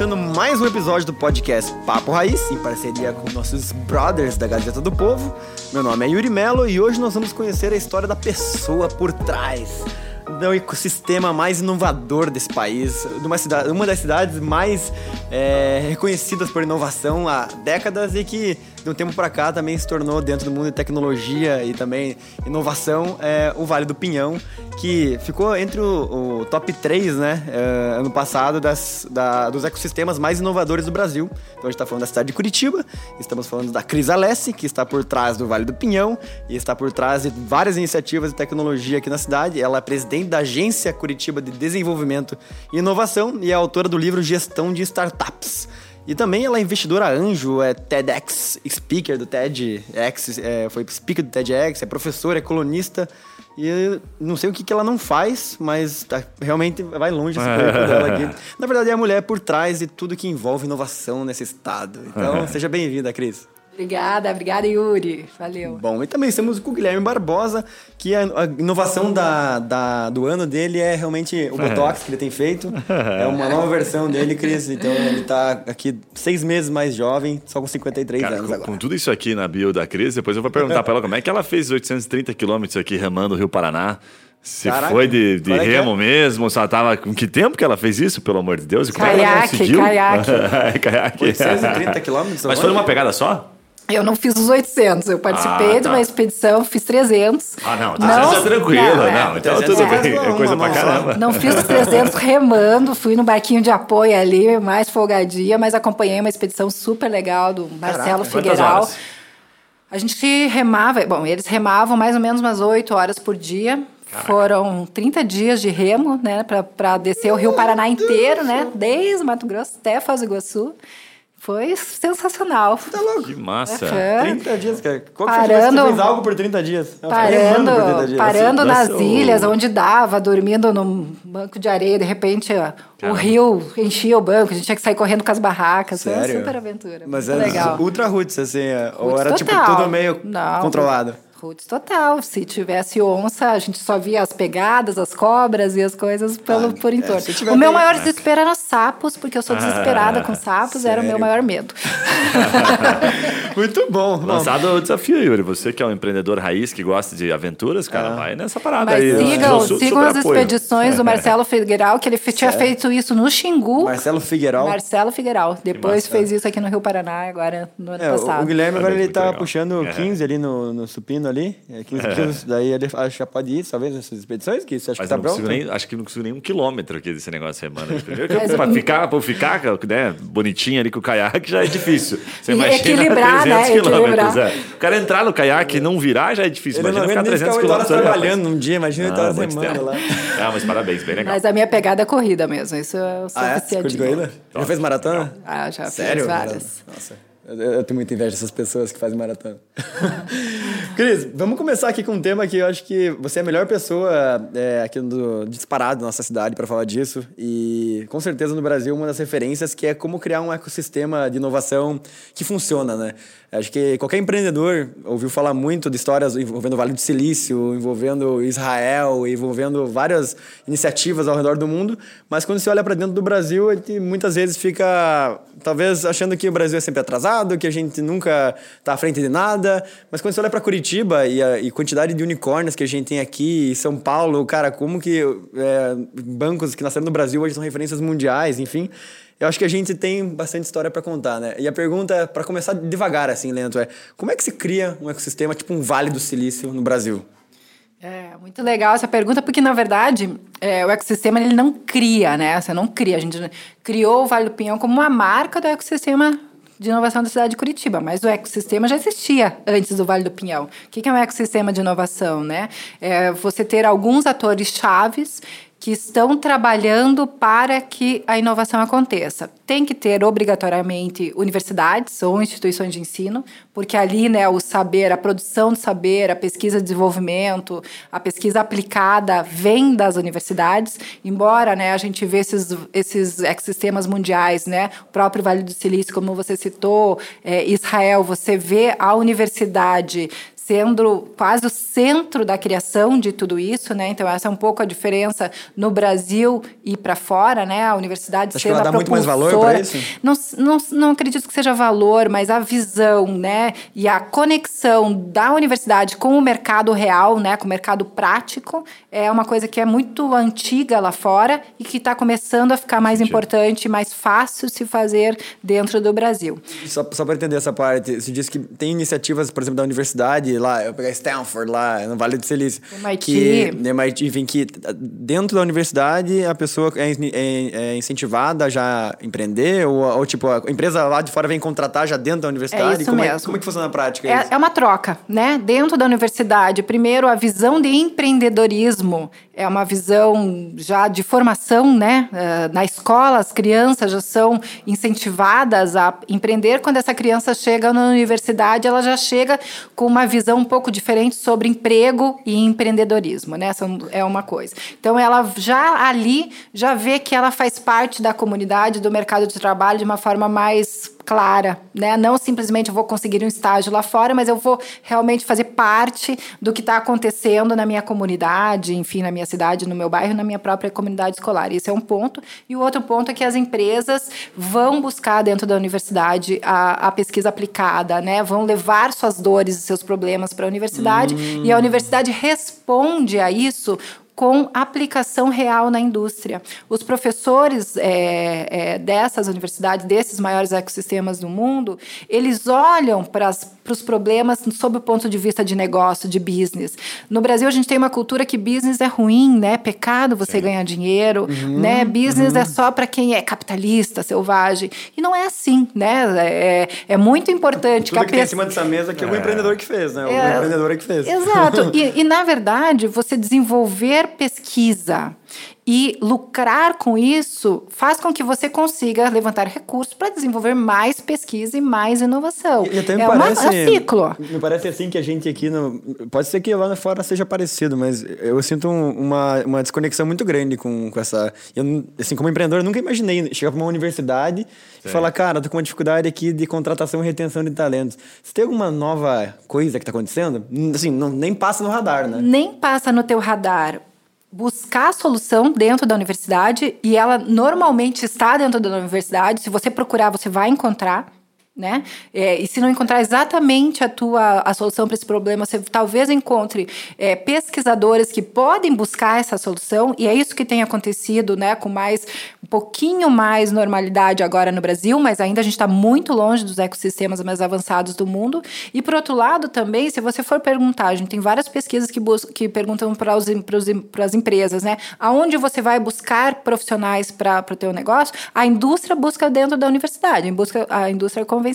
começando mais um episódio do podcast Papo Raiz, em parceria com nossos brothers da Gazeta do Povo. Meu nome é Yuri Melo e hoje nós vamos conhecer a história da pessoa por trás do ecossistema mais inovador desse país, de uma, cidade, uma das cidades mais é, reconhecidas por inovação há décadas e que de um tempo para cá também se tornou dentro do mundo de tecnologia e também inovação é, o Vale do Pinhão, que ficou entre o, o top 3, né, é, ano passado das, da, dos ecossistemas mais inovadores do Brasil. Então a gente está falando da cidade de Curitiba, estamos falando da Cris Alessi, que está por trás do Vale do Pinhão e está por trás de várias iniciativas de tecnologia aqui na cidade. Ela é presidente da Agência Curitiba de Desenvolvimento e Inovação e é autora do livro Gestão de Startups. E também ela é investidora anjo, é TEDx speaker do TEDx, é, foi speaker do TEDx, é professora, é colunista. E não sei o que, que ela não faz, mas tá, realmente vai longe esse currículo dela aqui. Na verdade, é a mulher por trás de tudo que envolve inovação nesse estado. Então, seja bem-vinda, Cris. Obrigada, obrigada, Yuri. Valeu. Bom, e também estamos com o Guilherme Barbosa, que a, inovação da, da, do ano dele é realmente o Botox que ele tem feito. É uma nova versão dele, Cris. Então ele está aqui seis meses mais jovem, só com 53 Cara, anos com, agora. com tudo isso aqui na bio da Cris, depois eu vou perguntar para ela como é que ela fez 830 quilômetros aqui remando o Rio Paraná. Se Caraca, foi de, de é que remo é? mesmo, se ela tava. Com que tempo que ela fez isso, pelo amor de Deus? E como é que ela Caiaque, caiaque. É, caiaque. 830 quilômetros? Mas foi numa pegada só? Eu não fiz os 800, eu participei Ah, de tá. uma expedição, fiz 300. Ah, não, 300 é tranquilo. não, Não, é. então 300 tudo é bem. É coisa pra caramba. Não fiz os 300 remando, fui no barquinho de apoio ali, mais folgadia, mas acompanhei uma expedição super legal do Marcelo quantas Figueiral. A gente remava, bom, eles remavam mais ou menos umas 8 horas por dia. Foram 30 dias de remo, né, para descer o Rio Paraná inteiro, né, desde Mato Grosso até Foz do Iguaçu. Foi sensacional. Tá louco. Que massa. Aham. 30 dias, cara. Qual que Parando- foi você fez algo por 30 dias? Remando por 30 Parando, dias. parando nas Nossa, o- ilhas, onde dava, dormindo num banco de areia, de repente ó, o rio enchia o banco, a gente tinha que sair correndo com as barracas. Foi Sério? uma super aventura. Mas muito é legal. ultra roots, assim, é, ou Roots era tipo total. tudo meio Não, controlado? Roots total. Se tivesse onça, a gente só via as pegadas, as cobras e as coisas pelo, Ah, por é, entorno. tiver o meu bem- maior desespero era sapos, porque eu sou desesperada com sapos, era o meu Sério? maior medo. Muito bom. Lançado o desafio, Yuri. Você que é um empreendedor raiz que gosta de aventuras, cara, vai nessa parada Mas aí. sigam, su- sigam as apoio. expedições do Marcelo Figueiral, que ele tinha feito isso no Xingu. Marcelo Figueiral. Marcelo Figueiral. Depois fez isso aqui no Rio Paraná, agora no ano É, o- passado. o Guilherme agora ele tá legal. puxando É. 15 ali no, no supino ali. É, 15 quilos. Daí ele acho que já pode ir, talvez, nessas expedições, que você acha Mas que tá pronto? nem, acho que não consigo nem um quilômetro aqui desse negócio Mas eu- pra eu- ficar, pra ficar né, bonitinho ali com o caiaque já é difícil. Você E imagina equilibrar, né? 300 quilômetros. Equilibrar. É. O cara entrar no caiaque e não virar já é difícil. Ele Imagina ficar nem 300 ficar 8 horas quilômetros. ali, trabalhando num dia, imagina 8 Ah, horas muito remando tempo. lá. Ah, mas parabéns, bem legal. Mas a minha pegada é corrida mesmo. Isso eu sou Ah, é? Já fez maratona? Ah, já Sério? fiz várias. Nossa, eu, tenho muita inveja dessas pessoas que fazem maratona. Cris, vamos começar aqui com um tema que eu acho que você é a melhor pessoa é, aqui do, disparado na nossa cidade para falar disso. E com certeza no Brasil uma das referências que é como criar um ecossistema de inovação que funciona, né? Acho que qualquer empreendedor ouviu falar muito de histórias envolvendo o Vale do Silício, envolvendo Israel, envolvendo várias iniciativas ao redor do mundo, mas quando você olha para dentro do Brasil, a gente muitas vezes fica talvez achando que o Brasil é sempre atrasado, que a gente nunca está à frente de nada, mas quando você olha para Curitiba e a e quantidade de unicórnios que a gente tem aqui, e São Paulo, cara, como que é, bancos que nasceram no Brasil hoje são referências mundiais, enfim, eu acho que a gente tem bastante história para contar, né? E a pergunta, para começar devagar, assim, lento, é como é que se cria um ecossistema tipo um Vale do Silício no Brasil? É, muito legal essa pergunta, porque, na verdade, é, o ecossistema ele não cria, né? Você não cria. A gente criou o Vale do Pinhão como uma marca do ecossistema de inovação da cidade de Curitiba, mas o ecossistema já existia antes do Vale do Pinhão. O que é um ecossistema de inovação, né? É você ter alguns atores chaves que estão trabalhando para que a inovação aconteça. Tem que ter obrigatoriamente universidades ou instituições de ensino, porque ali, né, o saber, a produção de saber, a pesquisa de desenvolvimento, a pesquisa aplicada vem das universidades, embora, né, a gente vê esses, esses ecossistemas mundiais, né, o próprio Vale do Silício, como você citou, é, Israel, você vê a universidade sendo quase o centro da criação de tudo isso, né? Então essa é um pouco a diferença no Brasil e para fora, né? A universidade Acho sendo que ela a dá muito mais valor pra isso? Não, não, não acredito que seja valor, mas a visão, né? E a conexão da universidade com o mercado real, né? Com o mercado prático, é uma coisa que é muito antiga lá fora e que está começando a ficar mais importante, mais fácil se fazer dentro do Brasil. Só, só para entender essa parte, você disse que tem iniciativas, por exemplo, da universidade, lá, eu pegar Stanford, lá, no Vale do Silício. MIT. Que, MIT, enfim, que dentro da universidade a pessoa é, é- é incentivada a já empreender? Ou, ou, tipo, a empresa lá de fora vem contratar já dentro da universidade? É isso como, É, mesmo. como é que funciona na prática É, isso? é uma troca, né? Dentro da universidade, primeiro a visão de empreendedorismo é uma visão já de formação, né? Eh, Na escola, as crianças já são incentivadas a empreender. Quando essa criança chega na universidade, ela já chega com uma visão um pouco diferente sobre emprego e empreendedorismo, né? Essa é uma coisa. Então, ela já ali já vê que ela faz parte da comunidade, do mercado de trabalho de uma forma mais clara, né? Não simplesmente eu vou conseguir um estágio lá fora, mas eu vou realmente fazer parte do que está acontecendo na minha comunidade, enfim, na minha cidade, no meu bairro, na minha própria comunidade escolar. Esse é um ponto. E o outro ponto é que as empresas vão buscar dentro da universidade a, a pesquisa aplicada, né? Vão levar suas dores e seus problemas para a universidade e a universidade responde a isso com aplicação real na indústria. Os professores é, é, dessas universidades, desses maiores ecossistemas do mundo, eles olham para os problemas sob o ponto de vista de negócio, de business. No Brasil, a gente tem uma cultura que business é ruim, né? Pecado você ganhar dinheiro, né? Business é só para quem é capitalista, selvagem. E não é assim, né? É, é muito importante Tudo a que tem em cima dessa mesa que é o empreendedor que fez, né? O É. empreendedor é que fez. Exato. E, e, na verdade, você desenvolver pesquisa e lucrar com isso faz com que você consiga levantar recursos para desenvolver mais pesquisa e mais inovação. E até me é, parece, uma, é um ciclo. Me parece assim que a gente aqui. No, pode ser que lá fora seja parecido, mas eu sinto um- uma, uma desconexão muito grande com, com essa. Eu, assim, como empreendedor, eu nunca imaginei chegar para uma universidade e falar, cara, tô com uma dificuldade aqui de contratação e retenção de talentos. Você tem alguma nova coisa que está acontecendo? Assim, não, nem passa no radar, né? Nem passa no teu radar buscar a solução dentro da universidade e ela normalmente está dentro da universidade. Se você procurar, você vai encontrar. Né? É, e se não encontrar exatamente a tua a solução para esse problema, você talvez encontre é, pesquisadores que podem buscar essa solução e é isso que tem acontecido, né? Com mais um pouquinho mais normalidade agora no Brasil, mas ainda a gente está muito longe dos ecossistemas mais avançados do mundo. E por outro lado também, se você for perguntar, a gente tem várias pesquisas que, bus que perguntam para as empresas, né? Aonde você vai buscar profissionais para o teu negócio? A indústria busca dentro da universidade, busca a indústria convencional,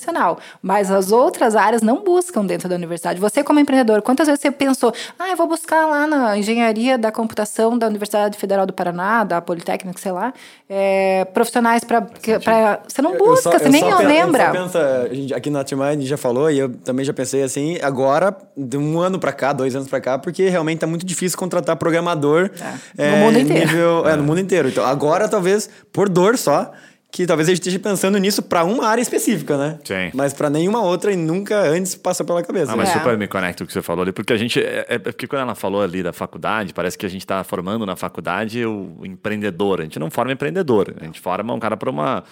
mas as outras áreas não buscam dentro da universidade. Você como empreendedor, quantas vezes você pensou, ah, eu vou buscar lá na engenharia da computação da Universidade Federal do Paraná, da Politécnica, sei lá, é, profissionais para você não Eu busca, só- você eu nem lembra. eu só pensa, a gente- aqui na Timai já falou, e eu também já pensei assim, agora, de um ano pra cá, dois anos pra cá, porque realmente tá muito difícil contratar programador É, no mundo inteiro. nível- é, no mundo inteiro. Então, agora, talvez, por dor só, que talvez a gente esteja pensando nisso pra uma área específica, né? Sim. Mas pra nenhuma outra e nunca antes passou pela cabeça. Ah, mas É. super me conecta com o que você falou ali, porque a gente. É, é porque quando ela falou ali da faculdade, parece que a gente está formando na faculdade o empreendedor. A gente não forma empreendedor, a gente forma um cara para uma,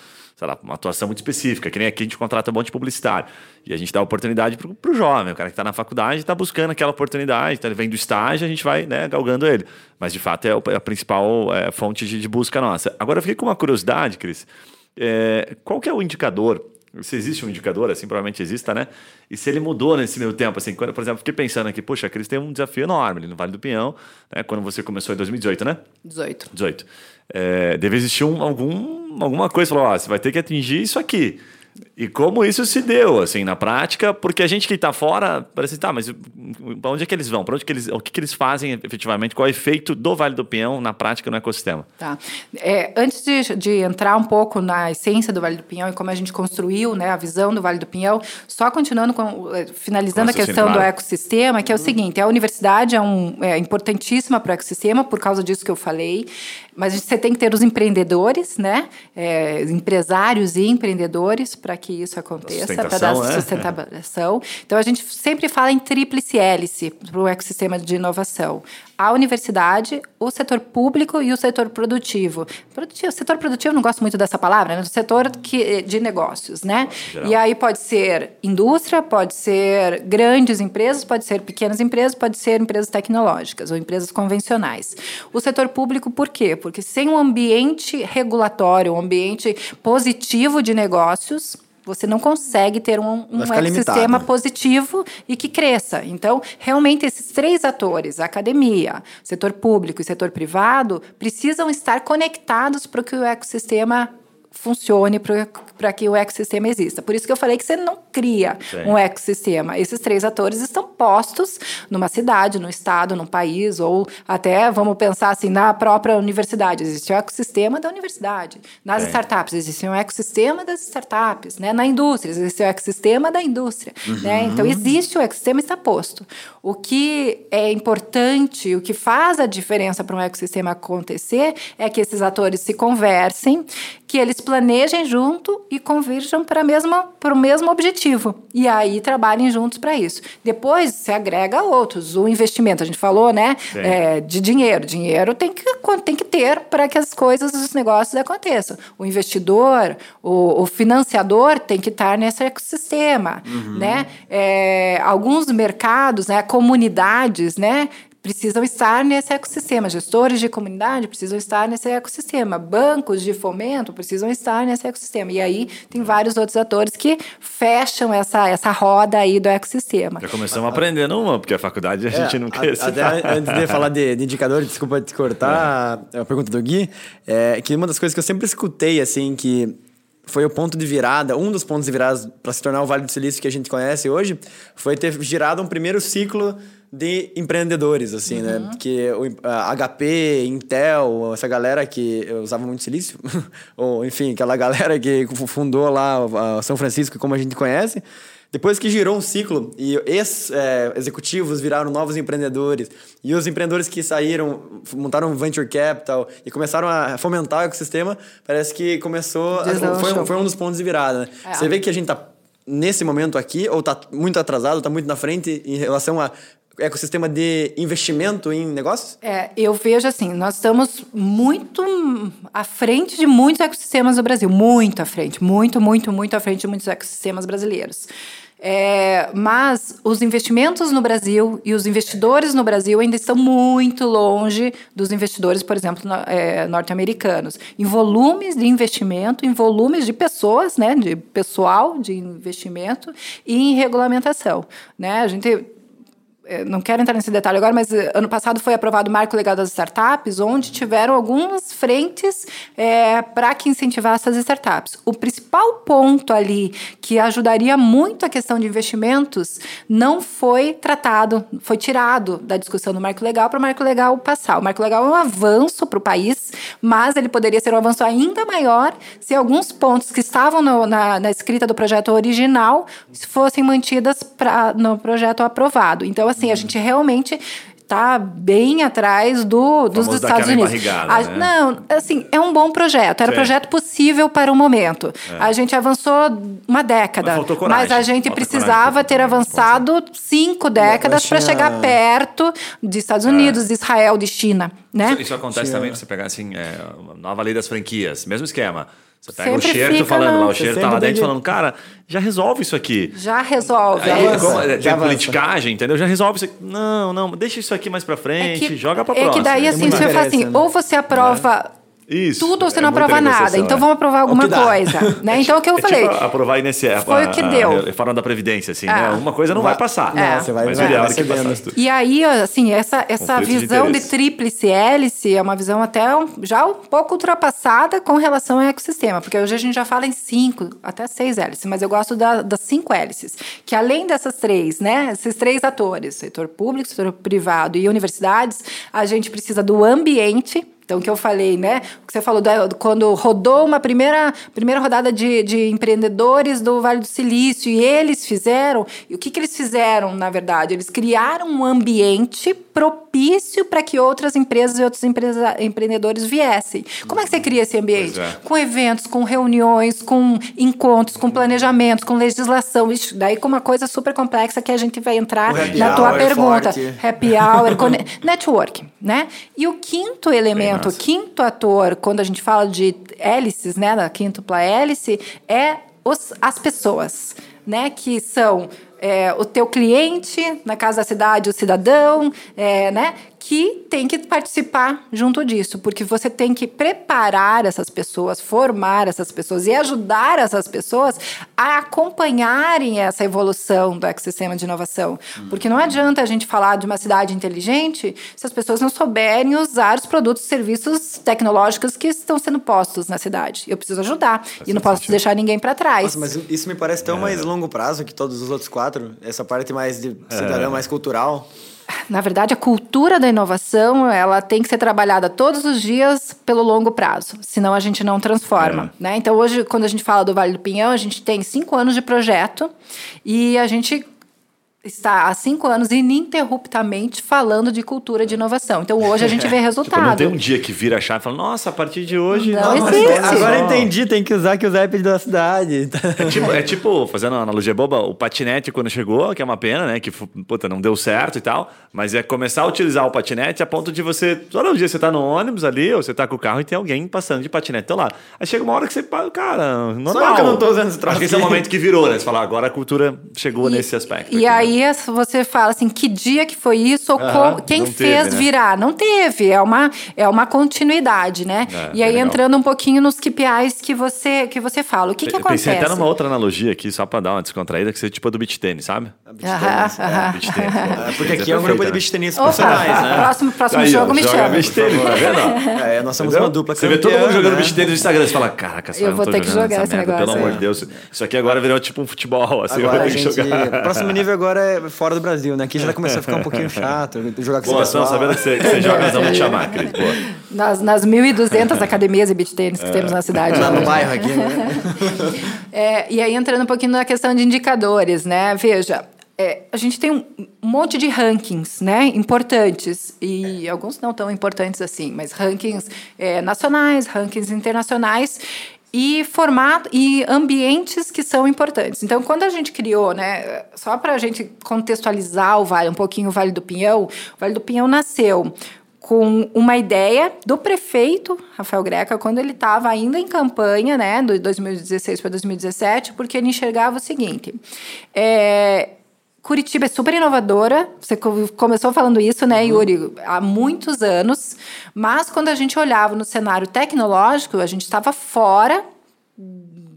sei lá, uma atuação muito específica, que nem aqui a gente contrata um monte de publicitário. E a gente dá oportunidade pro, pro jovem, o cara que está na faculdade está buscando aquela oportunidade, então ele vem do estágio, a gente vai né, galgando ele. Mas de fato é o- é a principal é, fonte de, de busca nossa. Agora eu fiquei com uma curiosidade, Cris. É, qual que é o indicador se existe um indicador, assim, provavelmente exista, né? E se ele mudou nesse meio tempo, assim, quando, por exemplo, fiquei pensando aqui, poxa, a Cris tem um desafio enorme ali no Vale do Pinhão, né? Quando você começou em 2018, né? 18. 18. É, deve existir um, algum, alguma coisa, falou, ó, você vai ter que atingir isso aqui. E como isso se deu, assim, na prática, porque a gente que está fora, parece, tá, mas para onde é que eles vão? Para onde que eles, o que, que eles fazem efetivamente? Qual é o efeito do Vale do Pinhão na prática no ecossistema? Tá. É, antes de, de entrar um pouco na essência do Vale do Pinhão e como a gente construiu né, a visão do Vale do Pinhão, só continuando, com, eh, finalizando a questão do claro. ecossistema, que é o seguinte, a universidade é, um, é importantíssima para o ecossistema, por causa disso que eu falei, mas você tem que ter os empreendedores, né, é, empresários e empreendedores, para que isso aconteça, para dar né? sustentação. Então, a gente sempre fala em tríplice hélice para o ecossistema de inovação. A universidade, o setor público e o setor produtivo. produtivo setor produtivo, eu não gosto muito dessa palavra, né? O setor que, de negócios, né? Geral. E aí pode ser indústria, pode ser grandes empresas, pode ser pequenas empresas, pode ser empresas tecnológicas ou empresas convencionais. O setor público, por quê? Porque sem um ambiente regulatório, um ambiente positivo de negócios, você não consegue ter um, um ecossistema positivo e que cresça. Então, realmente, esses três atores, a academia, setor público e setor privado, precisam estar conectados para que o ecossistema funcione, para que o ecossistema exista. Por isso que eu falei que você não cria Sim. um ecossistema. Esses três atores estão postos numa cidade, num estado, num país, ou até, vamos pensar assim, na própria universidade. Existe o ecossistema da universidade. Nas Sim. startups, existe um ecossistema das startups. Né? Na indústria, existe o ecossistema da indústria. Né? Então, existe o ecossistema está posto. O que é importante, o que faz a diferença para um ecossistema acontecer é que esses atores se conversem, que eles planejem junto e convirjam para o mesmo objetivo. E aí trabalhem juntos para isso. Depois se agrega outros. O investimento, a gente falou, né? É, de dinheiro. Dinheiro tem que, tem que ter para que as coisas, os negócios aconteçam. O investidor, o, o financiador tem que estar nesse ecossistema, né? É, alguns mercados, né, comunidades, né, precisam estar nesse ecossistema. Gestores de comunidade precisam estar nesse ecossistema. Bancos de fomento precisam estar nesse ecossistema. E aí tem vários outros atores que fecham essa, essa roda aí do ecossistema. Já começamos a aprender numa, porque a faculdade a gente não É, a- quer Até antes de falar de, de indicadores, desculpa te cortar a pergunta do Gui, é que uma das coisas que eu sempre escutei, assim, que foi o ponto de virada, um dos pontos de virada para se tornar o Vale do Silício que a gente conhece hoje, foi ter girado um primeiro ciclo de empreendedores, assim, né? Que o, a HP, Intel, essa galera que usava muito silício, ou enfim, aquela galera que fundou lá São Francisco, como a gente conhece, depois que girou um ciclo e ex-executivos viraram novos empreendedores e os empreendedores que saíram montaram venture capital e começaram a fomentar o ecossistema, parece que começou... a- foi, um- foi um dos pontos de virada, né? É. Você vê que a gente tá nesse momento aqui ou tá muito atrasado, tá muito na frente em relação a ecossistema de investimento em negócios? É, eu vejo assim, nós estamos muito à frente de muitos ecossistemas do Brasil, muito à frente, muito, muito, muito à frente de muitos ecossistemas brasileiros. É, mas os investimentos no Brasil e os investidores no Brasil ainda estão muito longe dos investidores, por exemplo, no- é, norte-americanos. Em volumes de investimento, em volumes de pessoas, né, de pessoal de investimento e em regulamentação. Né? A gente não quero entrar nesse detalhe agora, mas eh, ano passado foi aprovado o Marco Legal das Startups, onde tiveram algumas frentes para que incentivasse as startups. O principal ponto ali que ajudaria muito a questão de investimentos não foi tratado, foi tirado da discussão do Marco Legal para o Marco Legal passar. O Marco Legal é um avanço para o país, mas ele poderia ser um avanço ainda maior se alguns pontos que estavam no- na, na escrita do projeto original fossem mantidas pra, no projeto aprovado. Então, assim, a gente realmente está bem atrás do, dos Estados Unidos. A- né? Não, assim, é um bom projeto. Era um Sim. projeto possível para o momento. A gente avançou uma década. Mas coragem. mas a gente precisava coragem ter avançado cinco décadas para chegar perto dos Estados Unidos, de Israel, de China. Né? Isso, isso acontece também, você pegar assim, é, uma nova lei das franquias, mesmo esquema. Você pega Sempre o Xerto fica falando na- lá, o Xerto tá sempre lá dentro que- falando, cara, já resolve isso aqui. Já resolve. Aí, avança, como, é, já tem avança. politicagem, entendeu? Já resolve isso aqui. Não, não, deixa isso aqui mais pra frente, joga pra é próxima. que daí, assim, muita você fala assim, né? ou você aprova Isso, tudo ou você é não aprova nada. Então é. vamos aprovar o alguma coisa. Né? Então, o que eu É falei. tipo aprovar INSS, Foi a, o que a- deu. a reforma da Previdência, assim, É. né? Uma coisa não vai, passar. Não, É. você vai, Mas vai, vai é que cedendo. passasse tudo. E aí, assim, essa, essa Conflito de visão de, interesse. tríplice hélice é uma visão até um- já um pouco ultrapassada com relação ao ecossistema, porque hoje a gente já fala em cinco, até seis hélices, mas eu gosto da- das cinco hélices, que além dessas três, né, esses três atores, setor público, setor privado e universidades, a gente precisa do ambiente, então, o que eu falei, né? O que você falou, quando rodou uma primeira, primeira rodada de, de empreendedores do Vale do Silício, e eles fizeram. E o que, que eles fizeram, na verdade? Eles criaram um ambiente propício para que outras empresas e outros empresa, empreendedores viessem. Como é que você cria esse ambiente? É. Com eventos, com reuniões, com encontros, com planejamentos, com legislação. Ixi, daí com uma coisa super complexa que a gente vai entrar na tua pergunta. forte. Happy hour, networking, né? E o quinto elemento, o massa. quinto ator, quando a gente fala de hélices, né, da quíntupla hélice, é os, as pessoas, né, que são é, o teu cliente, na casa da cidade, o cidadão, é, né, que tem que participar junto disso, porque você tem que preparar essas pessoas, formar essas pessoas e ajudar essas pessoas a acompanharem essa evolução do ecossistema de inovação. Porque não adianta a gente falar de uma cidade inteligente se as pessoas não souberem usar os produtos e serviços tecnológicos que estão sendo postos na cidade. Eu preciso ajudar e não posso deixar ninguém para trás. Nossa, mas isso me parece tão mais longo prazo que todos os outros quatro. Essa parte mais de cidadão, mais cultural. Na verdade, a cultura da inovação ela tem que ser trabalhada todos os dias pelo longo prazo, senão a gente não transforma. Né? Então, hoje, quando a gente fala do Vale do Pinhão, a gente tem cinco anos de projeto e a gente está há cinco anos ininterruptamente falando de cultura de inovação. Então, hoje a gente vê Tipo, não resultado. tem um dia que vira a chave e fala, nossa, a partir de hoje. Não nossa, existe. Agora só." entendi, tem que usar aqui os apps da cidade. É tipo, é tipo, fazendo uma analogia boba, o patinete quando chegou, que é uma pena, né? Que puta, não deu certo e tal. Mas é começar a utilizar o patinete a ponto de você. Todo dia você tá no ônibus ali, ou você tá com o carro e tem alguém passando de patinete do lado. Aí chega uma hora que você. pa- Cara, normal. eu que não tô usando esse troço Acho que esse é o momento que virou, né? Você fala, agora a cultura chegou nesse aspecto. E aqui, né? Aí você fala assim, que dia que foi isso? Ou quem fez teve, né? virar? Não teve, é uma, é uma continuidade, né? É, e aí legal. entrando um pouquinho nos KPIs que você, que você fala. O que, que Eu acontece? Pensei até numa outra analogia aqui, só pra dar uma descontraída, que seria tipo a do beach tênis, sabe? Aham, aham. Beach tênis, pô. É, porque aqui é um grupo de né? tenistas Opa, profissionais, né? próximo, próximo Aí, ó, jogo me chama. beach tênis, tá vendo? É, nós somos Entendeu? uma dupla Você vê todo mundo jogando né? beach tênis no Instagram, você fala, caraca, só Eu não vou ter que jogar esse negócio Pelo amor aí. de Deus. Isso aqui agora virou tipo um futebol, assim, eu vou a ter que jogar. Próximo nível agora é fora do Brasil, né? Aqui já começou a ficar um pouquinho chato. Jogar com Boa, não, sabendo que você, que você joga, nós vamos te chamar, Cris. Boa. Nas, nas 1.200 academias e beach tênis que temos na cidade. Lá no hoje. bairro aqui, né? É, e aí, entrando um pouquinho na questão de indicadores, né? Veja, é, a gente tem um monte de rankings, né? Importantes. E alguns não tão importantes assim, mas rankings é, nacionais, rankings internacionais e formato e ambientes que são importantes. Então, quando a gente criou, né, só para a gente contextualizar o Vale, um pouquinho o Vale do Pinhão, o Vale do Pinhão nasceu com uma ideia do prefeito Rafael Greca quando ele estava ainda em campanha, né, de 2016 para 2017, porque ele enxergava o seguinte: é, Curitiba é super inovadora. Você co- começou falando isso, né, Yuri, há muitos anos. Mas quando a gente olhava no cenário tecnológico, a gente estava fora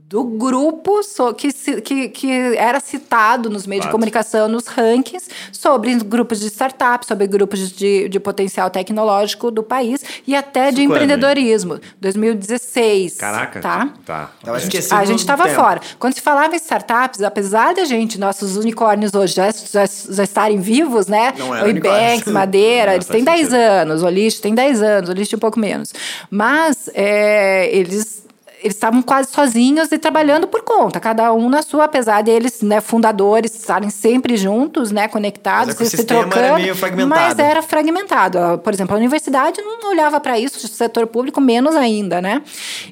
do grupo so- que, que, que era citado nos meios de comunicação, nos rankings, sobre grupos de startups, sobre grupos de, de potencial tecnológico do país e até de Isso hein? empreendedorismo. 2016. Caraca. Tá? Tá. Tava A gente- a estava fora. Quando se falava em startups, apesar da gente, nossos unicórnios hoje já, já, já estarem vivos, né? Não Ibanks, unicórnios. Madeira, Não, eles têm 10 sentido. anos, o Lixo tem 10 anos, o Lixo um pouco menos. Mas é, eles eles estavam quase sozinhos e trabalhando por conta, cada um na sua, apesar deles, né, fundadores, estarem sempre juntos, né, conectados, Mas se ecossistema era trocando. meio fragmentado. Mas era fragmentado. Ah, Por exemplo, a universidade não olhava para isso, o setor público menos ainda, né?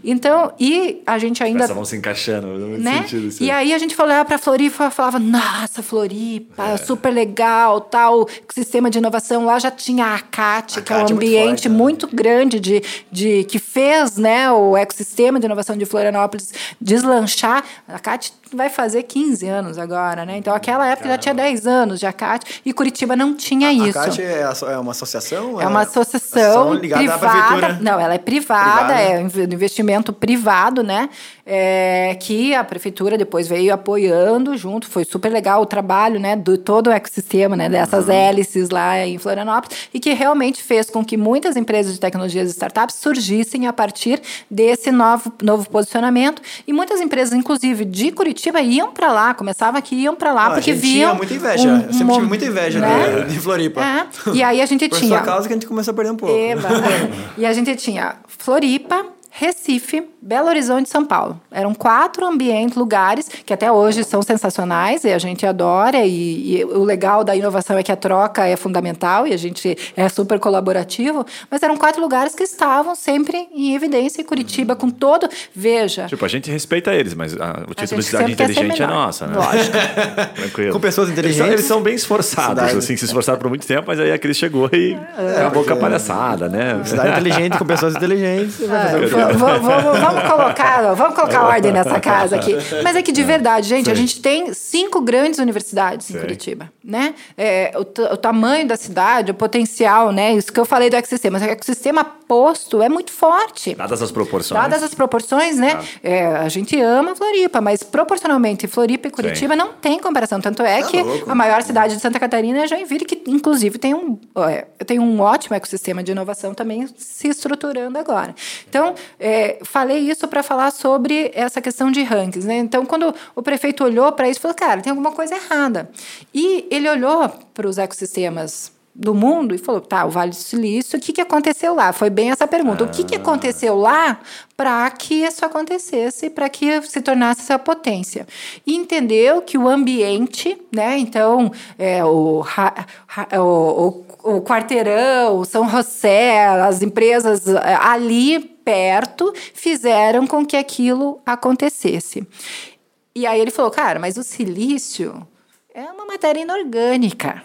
Então, e a gente ainda vão se encaixando, muito né? sentido E aí a gente falava para Floripa, falava, nossa, Floripa, É. super legal, tal, sistema de inovação lá já tinha a CAT, A que é um é muito ambiente forte, né? muito grande de, de que fez, né, o ecossistema de inovação de Florianópolis deslanchar. A CAT vai fazer 15 anos agora, né? Então aquela época já tinha 10 anos de a CAT e Curitiba não tinha A isso. CAT é, asso- é uma associação? É uma associação ligada à privada. prefeitura. Não, ela é privada, Privada. é um investimento privado, né? É, que a prefeitura depois veio apoiando junto. Foi super legal o trabalho, né? Do todo o ecossistema, né? Dessas hélices lá em Florianópolis. E que realmente fez com que muitas empresas de tecnologias e startups surgissem a partir desse novo, novo posicionamento. E muitas empresas, inclusive de Curitiba, iam para lá, começava que iam para lá, Ah, porque viam. tinha muita inveja. um- Eu sempre um- tive muita inveja né? de, de Floripa. É, E aí a gente Por tinha. sua causa que a gente começou a perder um pouco. E a gente tinha Floripa, Recife, Belo Horizonte e São Paulo. Eram quatro ambientes, lugares que até hoje são sensacionais e a gente adora. E, e, o legal da inovação é que a troca é fundamental e a gente é super colaborativo. Mas eram quatro lugares que estavam sempre em evidência em Curitiba, com todo. Veja. Tipo, a gente respeita eles, mas a, o título de cidade inteligente é nossa, né? Lógico. Tranquilo. Com pessoas inteligentes. Eles são, eles são bem esforçados, cidade. assim, se esforçaram por muito tempo, mas aí a Cris chegou e é, acabou com a palhaçada, né? Cidade inteligente com pessoas inteligentes. É, vamos colocar, vamos colocar ordem nessa casa aqui. Mas é que de é. verdade, gente, Sim. a gente tem cinco grandes universidades Sim. em Curitiba, né? É, o, o, tamanho da cidade, o potencial, né? Isso que eu falei do ecossistema. O ecossistema posto é muito forte. Dadas as proporções. Dadas as proporções, né? Ah. É, a gente ama Floripa, mas proporcionalmente Floripa e Curitiba Sim. não tem comparação. Tanto é tá que louco. a maior cidade de Santa Catarina é Joinville, que inclusive tem um, é, tem um ótimo ecossistema de inovação também se estruturando agora. Então, é, falei isso para falar sobre essa questão de rankings. Né? Então, quando o prefeito olhou para isso, falou: cara, tem alguma coisa errada. E ele olhou para os ecossistemas do mundo e falou: tá, o Vale do Silício, o que, que aconteceu lá? Foi bem essa pergunta. Ah. O que, que aconteceu lá para que isso acontecesse, para que se tornasse essa potência? E entendeu que o ambiente, né? Então, é, o, o, o, o quarteirão, São José, as empresas é, ali perto fizeram com que aquilo acontecesse. E aí ele falou: cara, mas o silício é uma matéria inorgânica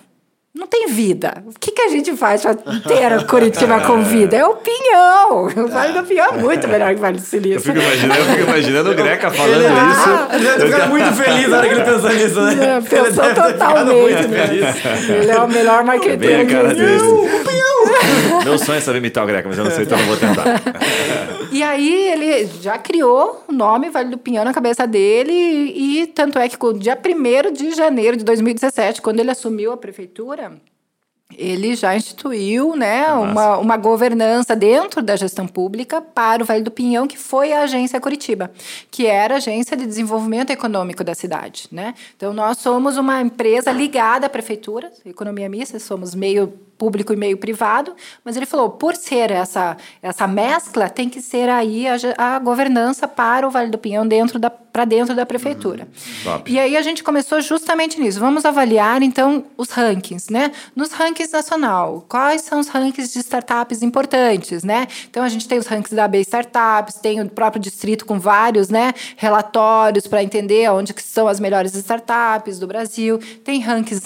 não tem vida. O que, que a gente faz para ter Curitiba com vida? É o pinhão. O Vale do Pinhão é muito melhor que o Vale do Silício. Eu fico imaginando, eu fico imaginando o Greca falando ele, isso. Ah, ele deve ficar muito feliz na hora que ele pensa nisso, né? É, pensou ele totalmente. Né? Ele é o melhor marqueteiro que existe. O pinhão! Meu sonho é saber imitar o Greca, mas eu não sei, então não vou tentar. E aí ele já criou o nome Vale do Pinhão na cabeça dele e, e tanto é que no dia 1 de janeiro de 2017, quando ele assumiu a prefeitura, ele já instituiu né, uma, uma governança dentro da gestão pública para o Vale do Pinhão, que foi a Agência Curitiba, que era a Agência de Desenvolvimento Econômico da cidade. Né? Então, nós somos uma empresa ligada à prefeitura, economia mista, somos meio público e meio privado, mas ele falou, por ser essa, essa mescla, tem que ser aí a, a governança para o Vale do Pinhão dentro da para dentro da prefeitura. Uhum. E aí a gente começou justamente nisso. Vamos avaliar então os rankings, né? Nos rankings nacional, quais são os rankings de startups importantes, né? Então a gente tem os rankings da AB Startups, tem o próprio distrito com vários, né, relatórios para entender onde que são as melhores startups do Brasil. Tem rankings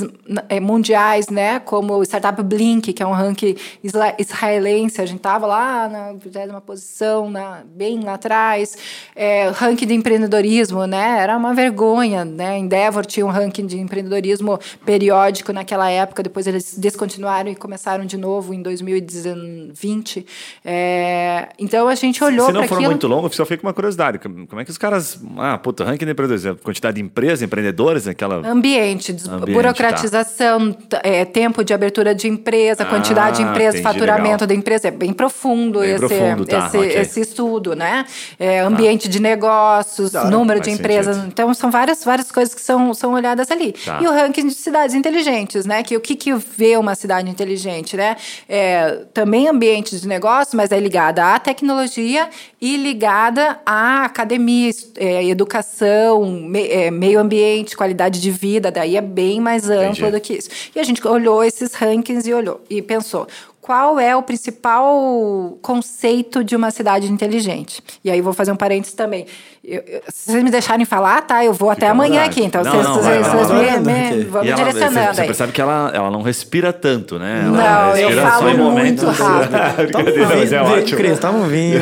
é, mundiais, né, como o Startup Blink Link, que é um ranking israelense, a gente estava lá na vigésima posição, na, bem lá atrás. É, ranking de empreendedorismo, né? Era uma vergonha, né? Endeavor tinha um ranking de empreendedorismo periódico naquela época, depois eles descontinuaram e começaram de novo em 2020. É, então a gente olhou para Se não for aquilo... muito longo, só fica uma curiosidade. Como é que os caras... Ah, puta, ranking de empreendedorismo, quantidade de empresas, empreendedores, aquela... Ambiente, Ambiente tá. burocratização, tá. é, tempo de abertura de empresa, empresa, quantidade ah, de empresa, entendi, faturamento legal. da empresa. É bem profundo, bem esse, profundo tá, esse, okay. esse, estudo, né? É, tá. ambiente tá. de negócios, número de empresas. Sentido. Então, são várias, várias coisas que são, são olhadas ali. Tá. E o ranking de cidades inteligentes, né? Que o que, que vê uma cidade inteligente, né? É, também ambiente de negócio, mas é ligada à tecnologia e ligada à academia, é, educação, me, é, meio ambiente, qualidade de vida. Daí é bem mais amplo do que isso. E a gente olhou esses rankings e olhou e pensou: qual é o principal conceito de uma cidade inteligente. E aí vou fazer um parênteses também. Eu, eu, se vocês me deixarem falar, tá? Eu vou até amanhã aqui. Então, não, vocês, não, vocês, vocês me, me, vão me ela, direcionando você, você percebe que ela, ela não respira tanto, né? Ela não, eu falo muito rápido. Toma um vinho, é ótimo. Cris, toma um vinho.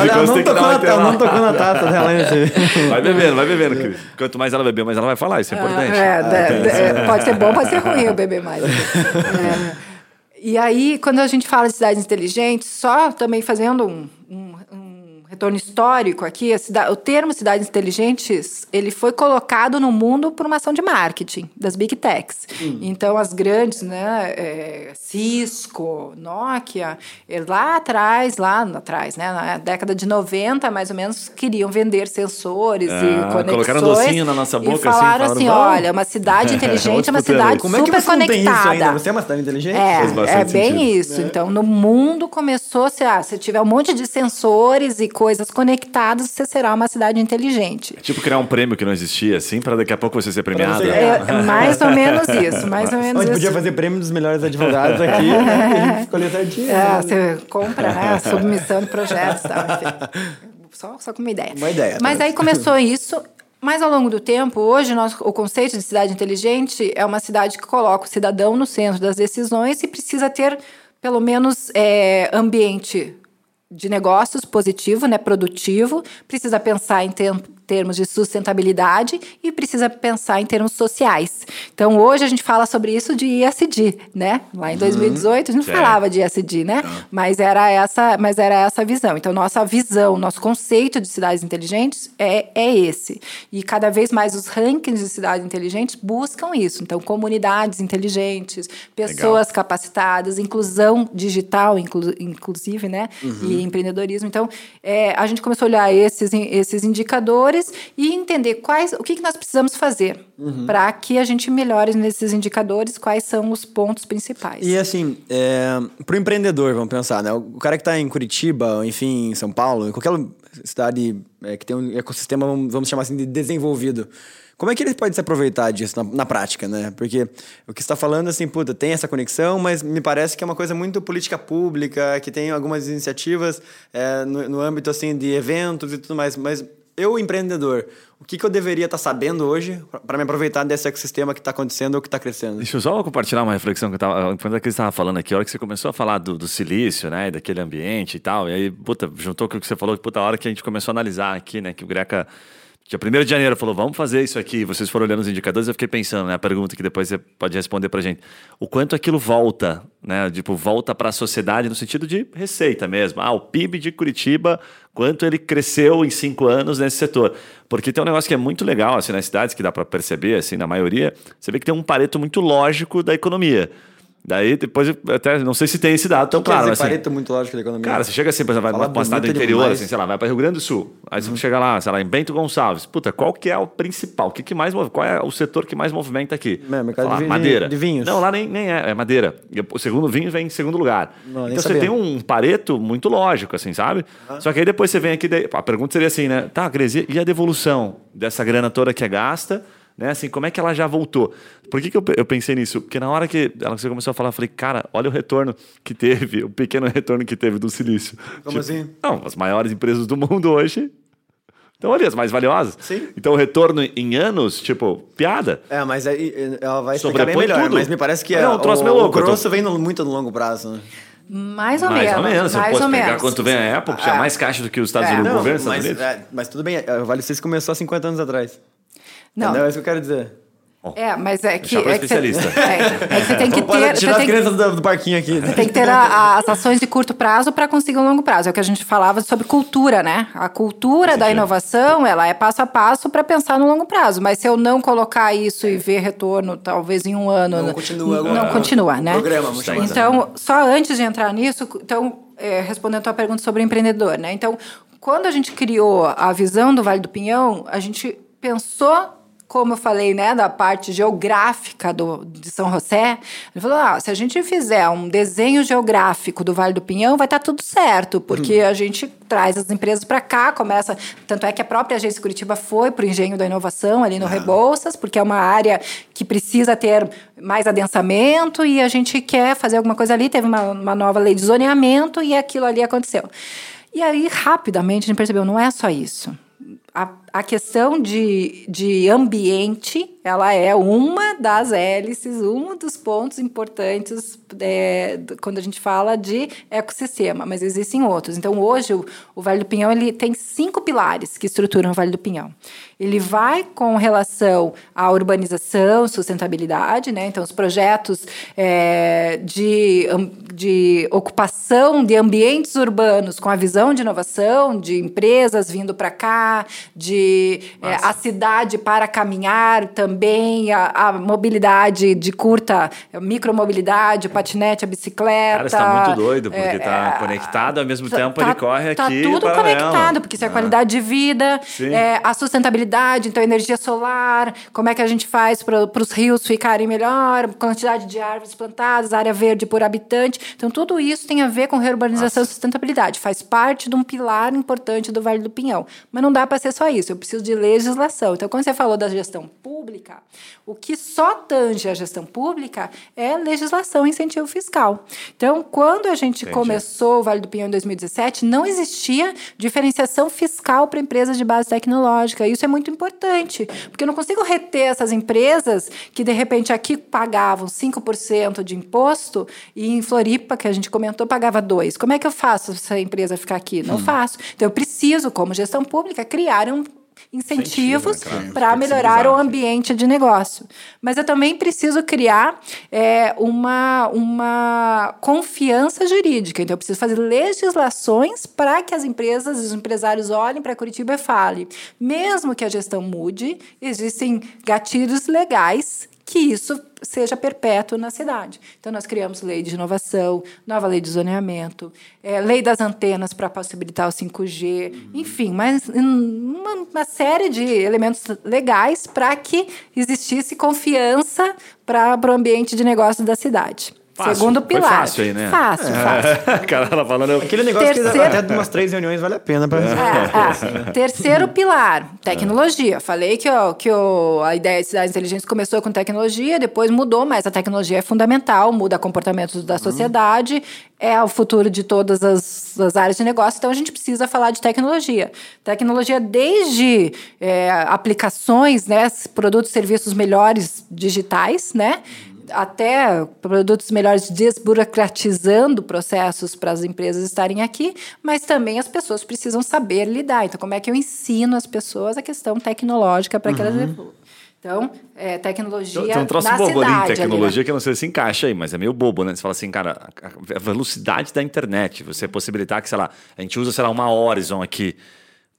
Olha, ela não tocou, na, ela não tocou na taça dela. vai bebendo, vai bebendo, Cris. Quanto mais ela beber, mais ela vai falar. Isso é importante. É, é, pode ser bom, pode ser ruim eu beber mais. É. E aí, quando a gente fala de cidades inteligentes, só também fazendo um, um, retorno histórico aqui, cidade, o termo cidades inteligentes, ele foi colocado no mundo por uma ação de marketing das big techs. Hum. Então, as grandes, né, é, Cisco, Nokia, lá atrás, lá atrás, né, na década de 90, mais ou menos, queriam vender sensores é, e conexões. Colocaram um docinho na nossa boca, e falaram assim, falaram, assim olha, uma cidade inteligente é uma cidade Como super é que você conectada. Você é uma cidade inteligente? É, é bem sentido. isso. É. Então, no mundo começou, se, ah, se tiver um monte de sensores e coisas conectadas, você será uma cidade inteligente. É tipo criar um prêmio que não existia, assim, para daqui a pouco você ser premiado. É mais ou menos isso, mais ou A menos gente isso. podia fazer prêmio dos melhores advogados aqui, né? E a gente. É, você compra, né? Submissão de projetos e tal, enfim. Só, só com uma ideia. Uma ideia, Mas tá? aí começou isso. Mas ao longo do tempo, hoje nós, o conceito de cidade inteligente é uma cidade que coloca o cidadão no centro das decisões e precisa ter, pelo menos, é, ambiente de negócios positivo, né, produtivo, precisa pensar em tem- termos de sustentabilidade e precisa pensar em termos sociais. Então, hoje a gente fala sobre isso de ISD, né? Lá em 2018 a gente não falava de ISD, né? Mas era essa, mas era essa visão. Então, nossa visão, nosso conceito de cidades inteligentes é, é esse. E cada vez mais os rankings de cidades inteligentes buscam isso. Então, comunidades inteligentes, pessoas capacitadas, inclusão digital, inclu- inclusive, né? E empreendedorismo. Então, é, a gente começou a olhar esses, esses indicadores e entender quais, o que, que nós precisamos fazer para que a gente melhore nesses indicadores, quais são os pontos principais. E assim, é, pro empreendedor, vamos pensar, né? O cara que tá em Curitiba, enfim, em São Paulo, em qualquer cidade é, que tem um ecossistema, vamos chamar assim, de desenvolvido. Como é que ele pode se aproveitar disso na, na prática, né? Porque o que você está falando, assim, puta, tem essa conexão, mas me parece que é uma coisa muito política pública, que tem algumas iniciativas é, no, no âmbito, assim, de eventos e tudo mais. Mas eu, empreendedor, o que, que eu deveria estar sabendo hoje para me aproveitar desse ecossistema que está acontecendo ou que está crescendo? Deixa eu só compartilhar uma reflexão que eu tava. A estava falando aqui, a hora que você começou a falar do, do silício, né? Daquele ambiente e tal. E aí, puta, juntou com o que você falou, puta, a hora que a gente começou a analisar aqui, né? Que o Greca. Dia 1 de janeiro falou, vamos fazer isso aqui. Vocês foram olhando os indicadores, eu fiquei pensando, né? A pergunta que depois você pode responder pra gente. O quanto aquilo volta, né? Tipo, volta para a sociedade no sentido de receita mesmo. Ah, o PIB de Curitiba, quanto ele cresceu em cinco anos nesse setor. Porque tem um negócio que é muito legal, assim, nas cidades, que dá para perceber, assim, na maioria, você vê que tem um pareto muito lógico da economia. Daí, depois, eu até não sei se tem esse dado tão claro, mas assim, pareto muito lógico da economia. Cara, você chega assim, por exemplo, vai Fala numa cidade do interior, demais. assim, sei lá, vai para Rio Grande do Sul. Aí você chega lá, sei lá, em Bento Gonçalves. Puta, qual que é o principal? O que, que mais move? Qual é o setor que mais movimenta aqui? É, mercado lá, de madeira. de vinhos. Não, lá nem, nem é, é madeira. E o segundo vinho vem em segundo lugar. Não, então você sabia. tem um pareto muito lógico, assim, sabe? Só que aí depois você vem aqui, daí- a pergunta seria assim, né? Tá, Cris, e e a devolução dessa grana toda que é gasta? Né? Assim, como é que ela já voltou? Por que, que eu, eu pensei nisso? Porque na hora que ela você começou a falar, eu falei, cara, olha o retorno que teve, o pequeno retorno que teve do silício. Como assim? Não, as maiores empresas do mundo hoje. Então, olha, as mais valiosas. Sim. Então, o retorno em anos, tipo, piada. É, mas aí ela vai explicar bem Sobrepõe melhor. tudo. Mas me parece que Não, é, um troço o, meio louco, o eu tô- grosso vem no- muito no longo prazo, né? Mais ou mais menos. ou menos. Mais Você ou pode pegar menos. quanto vem a Apple, que tinha Ah. mais caixa do que os Estados É. Unidos, o Não, governo mas, Estados Unidos. é, mas tudo bem, a Vale 6 começou há 50 anos atrás. Não. Entendeu? É isso que eu quero dizer. É, mas é que. É que você- especialista. é, é que você tem que Vamos ter. tirar Você as tem, que- crianças do, do parquinho aqui. tem que ter a- a- as ações de curto prazo para conseguir um longo prazo. É o que a gente falava sobre cultura, né? A cultura da sentido. inovação, ela é passo a passo para pensar no longo prazo. Mas se eu não colocar isso e ver retorno, talvez em um ano. Não continua Não o- continua, o né? programa, assim. Então, só antes de entrar nisso, então, é, respondendo a tua pergunta sobre empreendedor, né? Então, quando a gente criou a visão do Vale do Pinhão, a gente pensou como eu falei, né, da parte geográfica do, de São José, ele falou: ah, se a gente fizer um desenho geográfico do Vale do Pinhão, vai estar tudo certo, porque a gente traz as empresas para cá, começa. Tanto é que a própria agência Curitiba foi para o Engenho da Inovação, ali no Rebouças, porque é uma área que precisa ter mais adensamento e a gente quer fazer alguma coisa ali. Teve uma, uma nova lei de zoneamento e aquilo ali aconteceu. E aí, rapidamente, a gente percebeu: não é só isso a, a questão de, de ambiente, ela é uma das hélices, um dos pontos importantes é, do- quando a gente fala de ecossistema, mas existem outros. Então, hoje, o, o Vale do Pinhão ele tem cinco pilares que estruturam o Vale do Pinhão. Ele vai com relação à urbanização, sustentabilidade, né? então, os projetos é, de, de ocupação de ambientes urbanos com a visão de inovação, de empresas vindo para cá, de de é, a cidade para caminhar também, a, a mobilidade de curta, micromobilidade, o patinete, a bicicleta. Cara, você tá muito doido, porque é, tá é, conectado, ao mesmo tempo ele corre tá aqui. Tá tudo conectado, porque isso é a qualidade de vida, é, a sustentabilidade, então energia solar, como é que a gente faz para os rios ficarem melhor, quantidade de árvores plantadas, área verde por habitante. Então, tudo isso tem a ver com reurbanização Nossa. e sustentabilidade. Faz parte de um pilar importante do Vale do Pinhão. Mas não dá para ser só isso, eu preciso de legislação. Então, quando você falou da gestão pública, o que só tange a gestão pública é legislação e incentivo fiscal. Então, quando a gente Entendi. começou o Vale do Pinhão em 2017, não existia diferenciação fiscal para empresas de base tecnológica. Isso é muito importante, porque eu não consigo reter essas empresas que, de repente, aqui pagavam 5% de imposto e em Floripa, que a gente comentou, pagava 2%. Como é que eu faço essa empresa ficar aqui? Não hum. faço. Então, eu preciso, como gestão pública, criar um incentivos né, para melhorar o ambiente de negócio. Mas eu também preciso criar é, uma, uma confiança jurídica. Então, eu preciso fazer legislações para que as empresas, os empresários olhem para Curitiba e falem: mesmo que a gestão mude, existem gatilhos legais que isso seja perpétuo na cidade. Então, nós criamos lei de inovação, nova lei de zoneamento, é, lei das antenas para possibilitar o 5G, enfim, mas uma, uma série de elementos legais para que existisse confiança para o ambiente de negócio da cidade. Fácil. Segundo pilar. Fácil aí, né? Fácil, fácil. É. cara, ela falando. Aquele negócio Terceiro... que até umas três reuniões vale a pena para. É, é. Terceiro pilar, tecnologia. Falei que, ó, que ó, a ideia de cidades inteligentes começou com tecnologia, depois mudou, mas a tecnologia é fundamental, muda comportamentos da sociedade, uhum. é o futuro de todas as, as, áreas de negócio, então a gente precisa falar de tecnologia. Tecnologia desde é, aplicações, né, produtos e serviços melhores digitais, né? Até produtos melhores desburocratizando processos para as empresas estarem aqui, mas também as pessoas precisam saber lidar. Então, como é que eu ensino as pessoas a questão tecnológica para que uhum. elas evoluam? Então, é, tecnologia. Tem um troço bobo ali em tecnologia ali, né? que eu não sei se encaixa aí, mas é meio bobo, né? Você fala assim, cara, a velocidade da internet, você possibilitar que, sei lá, a gente usa, sei lá, uma Horizon aqui.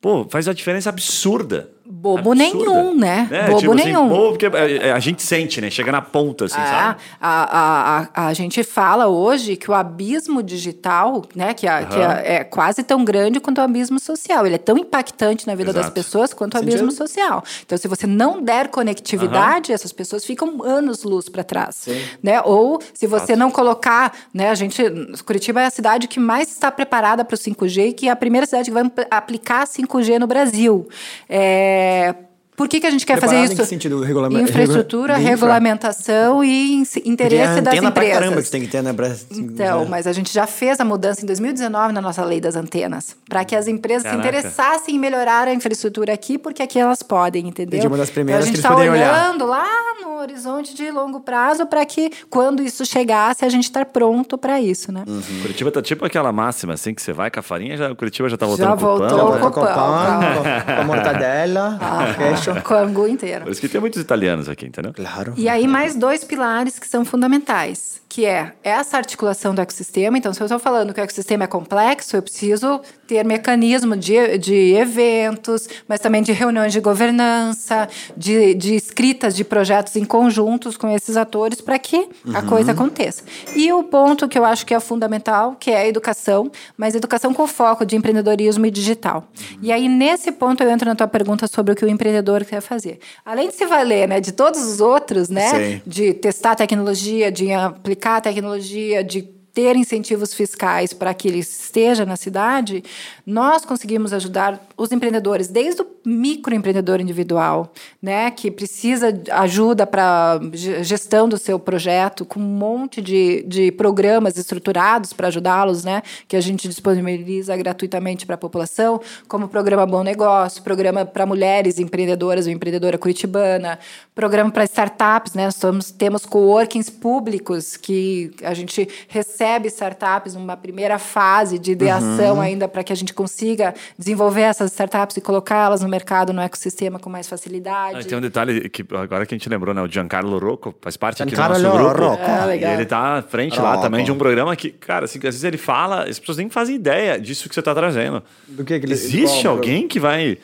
Pô, faz uma diferença absurda Bobo Absurda. nenhum, né? É, bobo tipo nenhum. Assim, bobo porque a, é, a, gente sente, né? Chega na ponta, assim, é, sabe? A, a, a, a, gente fala hoje que o abismo digital, né? Que, a, uhum. que é quase tão grande quanto o abismo social. Ele é tão impactante na vida Exato. das pessoas quanto o abismo social. Então, se você não der conectividade, uhum. essas pessoas ficam anos-luz para trás. Sim. Né? Ou se você Fato. não colocar, né? A gente. Curitiba é a cidade que mais está preparada para o 5G e que é a primeira cidade que vai aplicar 5G no Brasil. É, é, por que, que a gente quer Preparado fazer isso? Em que sentido? Infraestrutura, infra. regulamentação e interesse é das empresas. Pra caramba que tem que ter, né? Pra... Então, mas a gente já fez a mudança em 2019 na nossa lei das antenas, para que as empresas Caraca. se interessassem em melhorar a infraestrutura aqui, porque aqui elas podem, entendeu? uma das primeiras então, a gente está olhando olhar. lá no horizonte de longo prazo para que, quando isso chegasse, a gente estar tá pronto para isso, né? Uhum. Curitiba tá tipo aquela máxima, assim, que você vai com a farinha, já, Curitiba já tá voltando já com voltou o pão. Já com o pão, com a mortadela, ah, com a angu inteiro. Por isso que tem muitos italianos aqui, entendeu? Claro. E aí, mais dois pilares que são fundamentais que é essa articulação do ecossistema. Então, se eu estou falando que o ecossistema é complexo, eu preciso ter mecanismo de, de eventos, mas também de reuniões de governança, de, de escritas de projetos em conjuntos com esses atores para que uhum. a coisa aconteça. E o ponto que eu acho que é fundamental, que é a educação, mas educação com foco de empreendedorismo e digital. Uhum. E aí, nesse ponto, eu entro na tua pergunta sobre o que o empreendedor quer fazer. Além de se valer né, de todos os outros, né, Sim. de testar tecnologia, de aplicar aplicar a tecnologia, de ter incentivos fiscais para que ele esteja na cidade, nós conseguimos ajudar os empreendedores, desde o microempreendedor individual, né, que precisa ajuda para gestão do seu projeto, com um monte de, de programas estruturados para ajudá-los, né, que a gente disponibiliza gratuitamente para a população, como o programa Bom Negócio, programa para mulheres empreendedoras ou empreendedora curitibana, programa para startups, né, nós temos coworkings públicos que a gente recebe startups numa primeira fase de ideação uhum. ainda para que a gente consiga desenvolver essas startups e colocá-las no mercado, no ecossistema com mais facilidade. Ah, tem um detalhe que agora que a gente lembrou, né? O Giancarlo Rocco faz parte Giancarlo aqui do nosso grupo. Rocco. É, e ele tá à frente Rocco. lá também de um programa que, cara, assim, às vezes ele fala, as pessoas nem fazem ideia disso que você está trazendo. Do que, que ele Existe alguém que vai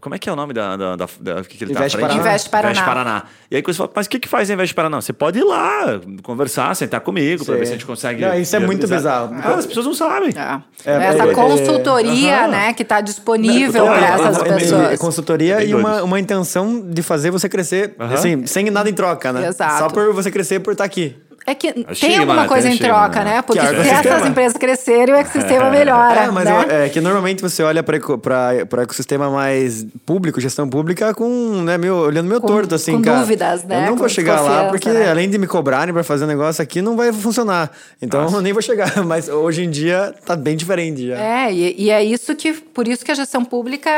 Como é que é o nome da, da, da, da- que ele Investe tá à frente? Paraná. Investe Paraná. Investe Paraná. E aí quando você fala, mas o que, que faz a Investe Paraná? Você pode ir lá, conversar, sentar comigo, para ver se a gente consegue. Não, isso é muito bizarro. Ah, as pessoas não sabem. É. É, Essa é, é, consultoria, né, que está disponível para é, essas é, é, pessoas. consultoria e uma, uma intenção de fazer você crescer, assim, sem nada em troca, né? Exato. Só por você crescer por estar aqui. É que É tem alguma né? coisa Tem em troca, né? né? Porque é se essas empresas crescerem, o ecossistema melhora. É, mas né? eu- é que normalmente você olha para o ecossistema mais público, gestão pública, com, né, meu, olhando meio Com- torto, assim, com cara. dúvidas, né? Eu não Com vou chegar lá, porque né? além de me cobrarem para fazer um negócio aqui, não vai funcionar. Então eu nem vou chegar. Mas hoje em dia tá bem diferente já. É, e, e é isso que, por isso que a gestão pública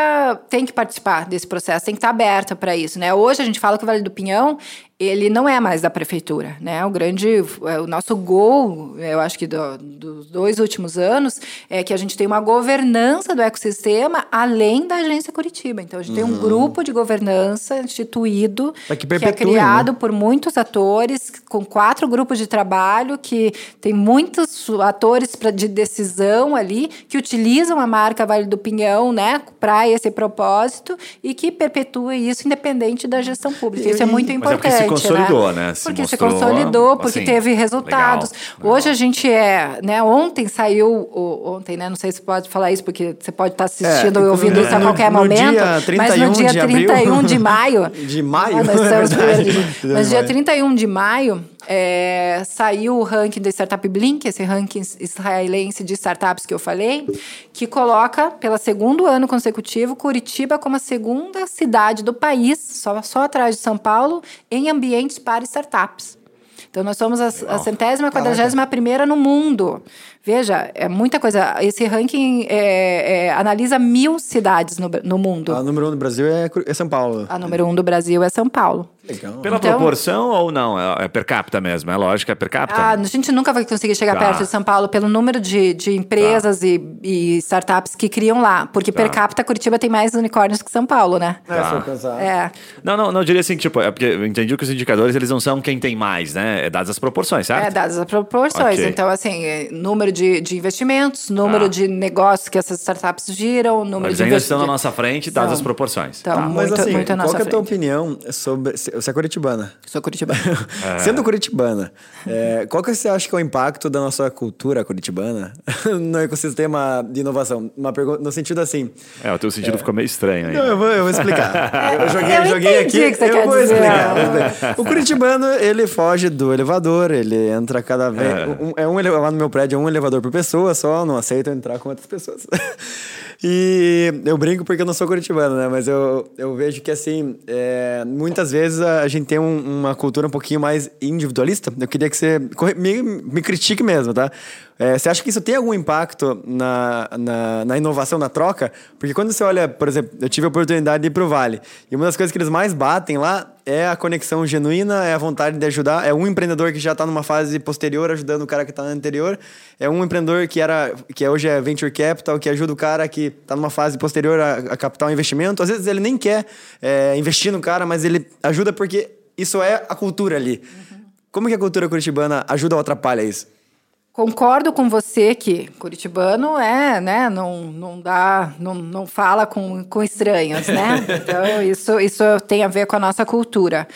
tem que participar desse processo, tem que estar aberta para isso, né? Hoje a gente fala que o Vale do Pinhão, ele não é mais da prefeitura, né? O grande, é, o nosso gol, eu acho que do- dos dois últimos anos, é que a gente tem uma governança do ecossistema além da agência Curitiba. Então a gente tem um grupo de governança instituído Pra que que é né? criado por muitos atores, com quatro grupos de trabalho, que tem muitos atores pra, de decisão ali, que utilizam a marca Vale do Pinhão, né, para esse propósito, e que perpetua isso independente da gestão pública. Isso é muito é importante. Se consolidou, né? Se Porque se mostrou, consolidou, porque assim, teve resultados. legal, Hoje a gente é, né, ontem saiu, ontem, né, não sei se pode falar isso, porque você pode estar assistindo É, ou ouvindo no- isso a no- qualquer no momento, dia mas 31 no dia de abril. 31 de maio, De maio? ah, nós É estamos primeiro de- Mas dia 31 de maio é, saiu o ranking da Startup Blink, esse ranking israelense de startups que eu falei, que coloca, pelo segundo ano consecutivo, Curitiba como a segunda cidade do país, só, só atrás de São Paulo, em ambientes para startups. Então, nós somos a, a centésima, quadragésima primeira no mundo. Veja, é muita coisa. Esse ranking é, é, analisa mil cidades no, no mundo. A número um do Brasil é, é São Paulo. A número um do Brasil é São Paulo. Legal. Pela Então- proporção ou não? É, é per capita mesmo? É lógico, é per capita? Ah, a gente nunca vai conseguir chegar Tá. perto de São Paulo pelo número de, de empresas e, e startups que criam lá. Porque per capita, Curitiba tem mais unicórnios que São Paulo, né? É, pensar. É. Não, não, não, eu diria assim, tipo, é porque eu entendi que os indicadores, eles não são quem tem mais, né? É dadas as proporções, certo? É, dadas as proporções. Ok. Então, assim, é, número de, de investimentos, número Tá. de negócios que essas startups giram, número Eles de ainda estão na nossa frente, dadas São. as proporções. Então, Tá. Mas muito, assim, muito qual é a tua opinião sobre... Você é curitibana. Sou Curitiba. É. Sendo curitibana, é, qual que você acha que é o impacto da nossa cultura curitibana no ecossistema de inovação? Uma pergunta no sentido assim. É, o teu sentido ficou meio estranho aí. Não, eu vou, eu vou explicar. Eu joguei, Eu joguei aqui. o que você eu quer vou dizer. explicar. vou explicar. O curitibano, ele foge do elevador, ele entra cada vez. É. um- É um, ele- lá no meu prédio é um elevador por pessoa só, não aceito entrar com outras pessoas. E eu brinco porque eu não sou curitibano, né? Mas eu, eu vejo que, assim, é, muitas vezes a gente tem um- uma cultura um pouquinho mais individualista. Eu queria que você me, me critique mesmo, tá? É, você acha que isso tem algum impacto na, na, na inovação, na troca? Porque quando você olha, por exemplo, eu tive a oportunidade de ir pro Vale. E uma das coisas que eles mais batem lá é a conexão genuína, é a vontade de ajudar. É um empreendedor que já está numa fase posterior ajudando o cara que está na anterior. É um empreendedor que era que hoje é venture capital, que ajuda o cara que está numa fase posterior a, a captar um investimento. Às vezes ele nem quer é, investir no cara, mas ele ajuda porque isso é a cultura ali. Como que a cultura curitibana ajuda ou atrapalha isso? Concordo com você que curitibano é, né, não, não dá, não, não fala com, com estranhos, né? Então, isso, isso tem a ver com a nossa cultura.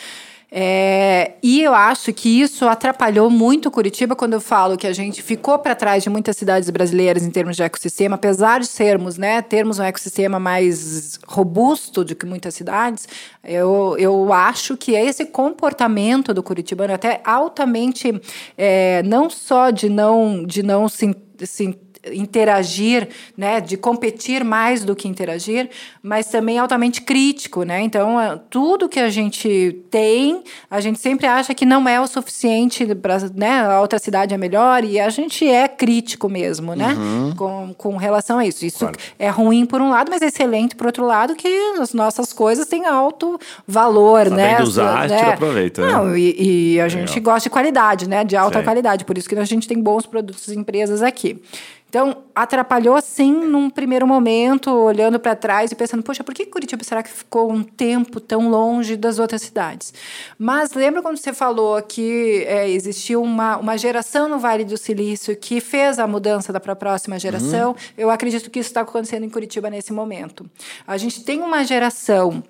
É, e eu acho que isso atrapalhou muito Curitiba quando eu falo que a gente ficou para trás de muitas cidades brasileiras em termos de ecossistema, apesar de sermos, né, termos um ecossistema mais robusto do que muitas cidades, eu, eu acho que esse comportamento do curitibano até altamente é, não só de não de não se, se interagir, né, de competir mais do que interagir, mas também altamente crítico, né? Então, tudo que a gente tem, a gente sempre acha que não é o suficiente para, né, a outra cidade é melhor e a gente é crítico mesmo, né? Com, com relação a isso. Isso Claro. é ruim por um lado, mas é excelente por outro lado que as nossas coisas têm alto valor, Sabendo né? usar, né? tira proveito, né? Não, e, e a gente Legal. gosta de qualidade, né? De alta Sim. qualidade. Por isso que a gente tem bons produtos e empresas aqui. Então, atrapalhou sim num primeiro momento, olhando para trás e pensando, poxa, por que Curitiba será que ficou um tempo tão longe das outras cidades? Mas lembra quando você falou que é, existiu uma, uma geração no Vale do Silício que fez a mudança da para a próxima geração? Uhum. Eu acredito que isso está acontecendo em Curitiba nesse momento. A gente tem uma geração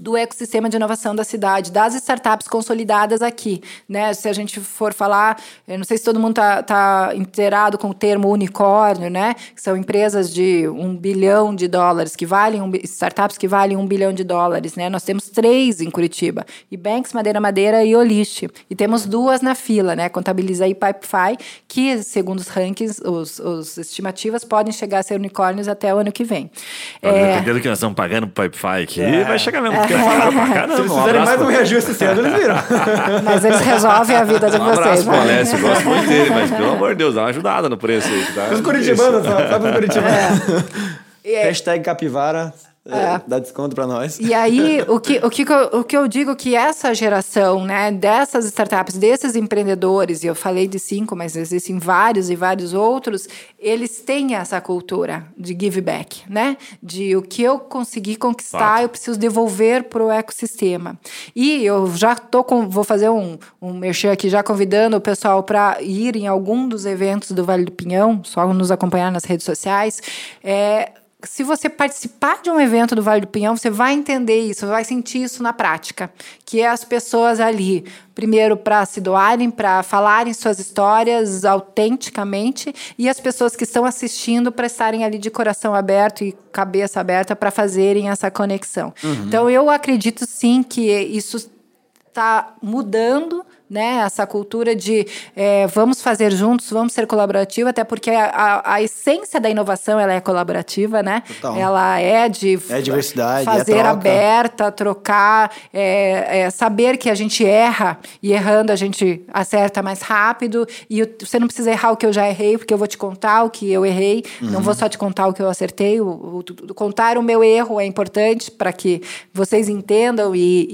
do ecossistema de inovação da cidade, das startups consolidadas aqui, né? Se a gente for falar, eu não sei se todo mundo está tá inteirado com o termo unicórnio, né? Que são empresas de um bilhão de dólares que valem um, startups que valem um bilhão de dólares, né? Nós temos três em Curitiba: Banks, Madeira Madeira e Olist. E temos duas na fila, né? Contabiliza aí Pipefy, que segundo os rankings, os, os estimativas podem chegar a ser unicórnios até o ano que vem. É... Dependendo do que nós estamos pagando para Pipefy aqui, é. vai chegar mesmo. É falaram pra caramba. Se eles fizerem mais um reajuste esse ano, eles viram. Mas eles resolvem a vida de um vocês. Um abraço, né? gosto muito dele, mas pelo amor de Deus, dá uma ajudada no preço aí. Tá? Os curitibanos, sabe os curitibanos. É. Hashtag capivara. É. Dá desconto para nós. E aí, o que, o, que, o que eu digo que essa geração, né, dessas startups, desses empreendedores, e eu falei de cinco, mas existem vários e vários outros, eles têm essa cultura de give back, né? De o que eu consegui conquistar, Fato. eu preciso devolver para o ecossistema. E eu já tô com, vou fazer um, um merchan aqui, já convidando o pessoal para ir em algum dos eventos do Vale do Pinhão, só nos acompanhar nas redes sociais. É, se você participar de um evento do Vale do Pinhão, você vai entender isso, vai sentir isso na prática, que é as pessoas ali, primeiro para se doarem, para falarem suas histórias autenticamente, e as pessoas que estão assistindo para estarem ali de coração aberto e cabeça aberta para fazerem essa conexão. Uhum. Então eu acredito sim que isso está mudando né? Essa cultura de é, vamos fazer juntos, vamos ser colaborativos, até porque a, a, a, essência da inovação ela é colaborativa, né? Total. Ela é de é diversidade, é fazer é aberta, trocar, é, é, saber que a gente erra e errando a gente acerta mais rápido e você não precisa errar o que eu já errei, porque eu vou te contar o que eu errei, uhum. não vou só te contar o que eu acertei, o, o, o contar o meu erro é importante para que vocês entendam e,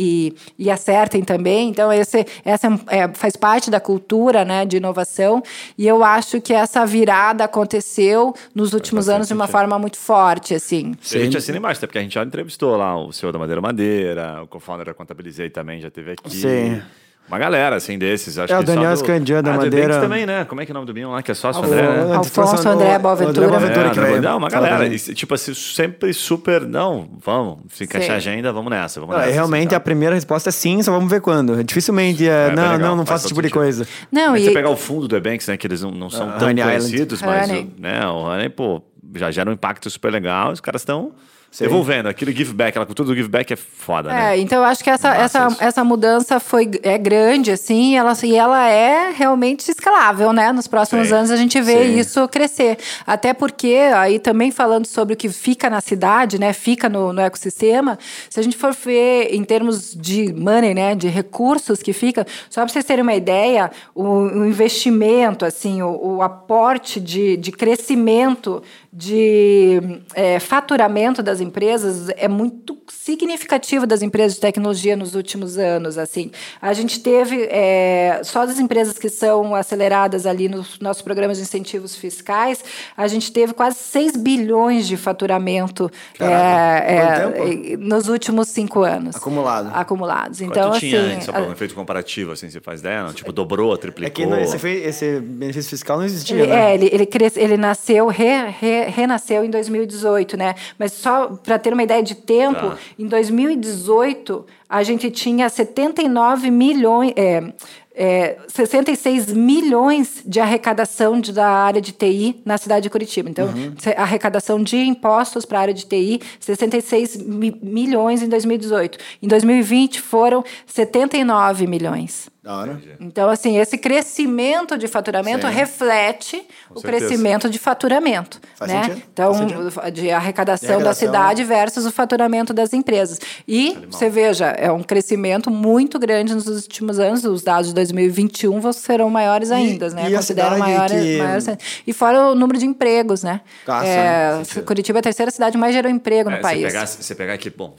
e, e acertem também. Então esse, essa é é, faz parte da cultura né, de inovação, e eu acho que essa virada aconteceu nos últimos anos de uma forma muito forte. Assim. Sim. A gente assina embaixo, até porque a gente já entrevistou lá o senhor da Madeira Madeira, o co-founder da Contabilizei também já teve aqui. Sim. Uma galera, assim, desses. Acho é, o Daniel Escandia da ah, Madeira. também, né? Como é que é o nome do Binho lá? Que é sócio Alfonso, André, né? Alfonso André Boaventura. André Boaventura é, que veio. Não, uma galera. E, tipo assim, sempre super... Não, vamos. Se encaixar a agenda, vamos nessa. Vamos nessa realmente, assim, a primeira resposta é sim, só vamos ver quando. Dificilmente é... é não, legal, não, não faço esse tipo de coisa. Não, mas e... você pegar o fundo do Ebanks, né? Que eles não, não são uh, tão Honey conhecidos, Island. mas... O, né, o Honey, pô, já gera um impacto super legal. Os caras estão... Sim. Devolvendo, aquele give back, aquela cultura do give back é foda, é, né? É, então eu acho que essa, essa, essa mudança foi, é grande, assim, e ela, e ela é realmente escalável, né? Nos próximos Sim. anos a gente vê Sim. isso crescer. Até porque, aí também falando sobre o que fica na cidade, né? Fica no, no ecossistema, se a gente for ver em termos de money, né? De recursos que fica, só para vocês terem uma ideia, o, o investimento, assim, o, o aporte de, de crescimento de é, faturamento das empresas é muito significativo das empresas de tecnologia nos últimos anos. Assim, a gente teve é, só das empresas que são aceleradas ali nos nossos programas de incentivos fiscais, a gente teve quase 6 bilhões de faturamento é, é nos últimos cinco anos. Acumulado. Acumulados. Então, Quanto assim, tinha, só para um efeito comparativo, assim, você faz ideia? Não? Tipo, dobrou, triplicou? É que não, esse, esse, benefício fiscal não existia, ele, né? É, ele, ele, cres, ele nasceu re, re, renasceu em 2018, né? Mas só para ter uma ideia de tempo, tá. em 2018 a gente tinha 79 milhões. É, é, 66 milhões de arrecadação de, da área de TI na cidade de Curitiba. Então, uhum. arrecadação de impostos para a área de TI, 66 mi milhões em 2018. Em 2020 foram 79 milhões. Então, assim, esse crescimento de faturamento Sim. reflete Com o certeza. crescimento de faturamento. Faz né? Sentido. Então, Faz de, arrecadação de arrecadação da cidade versus o faturamento das empresas. E Animal. você veja, é um crescimento muito grande nos últimos anos. Os dados de 2021 serão maiores ainda, né? E Consideram maiores, que... maiores. E fora o número de empregos, né? Caça, é, né? Curitiba é a terceira cidade que mais gerou emprego é, no país. Você pegar, você pegar aqui, bom,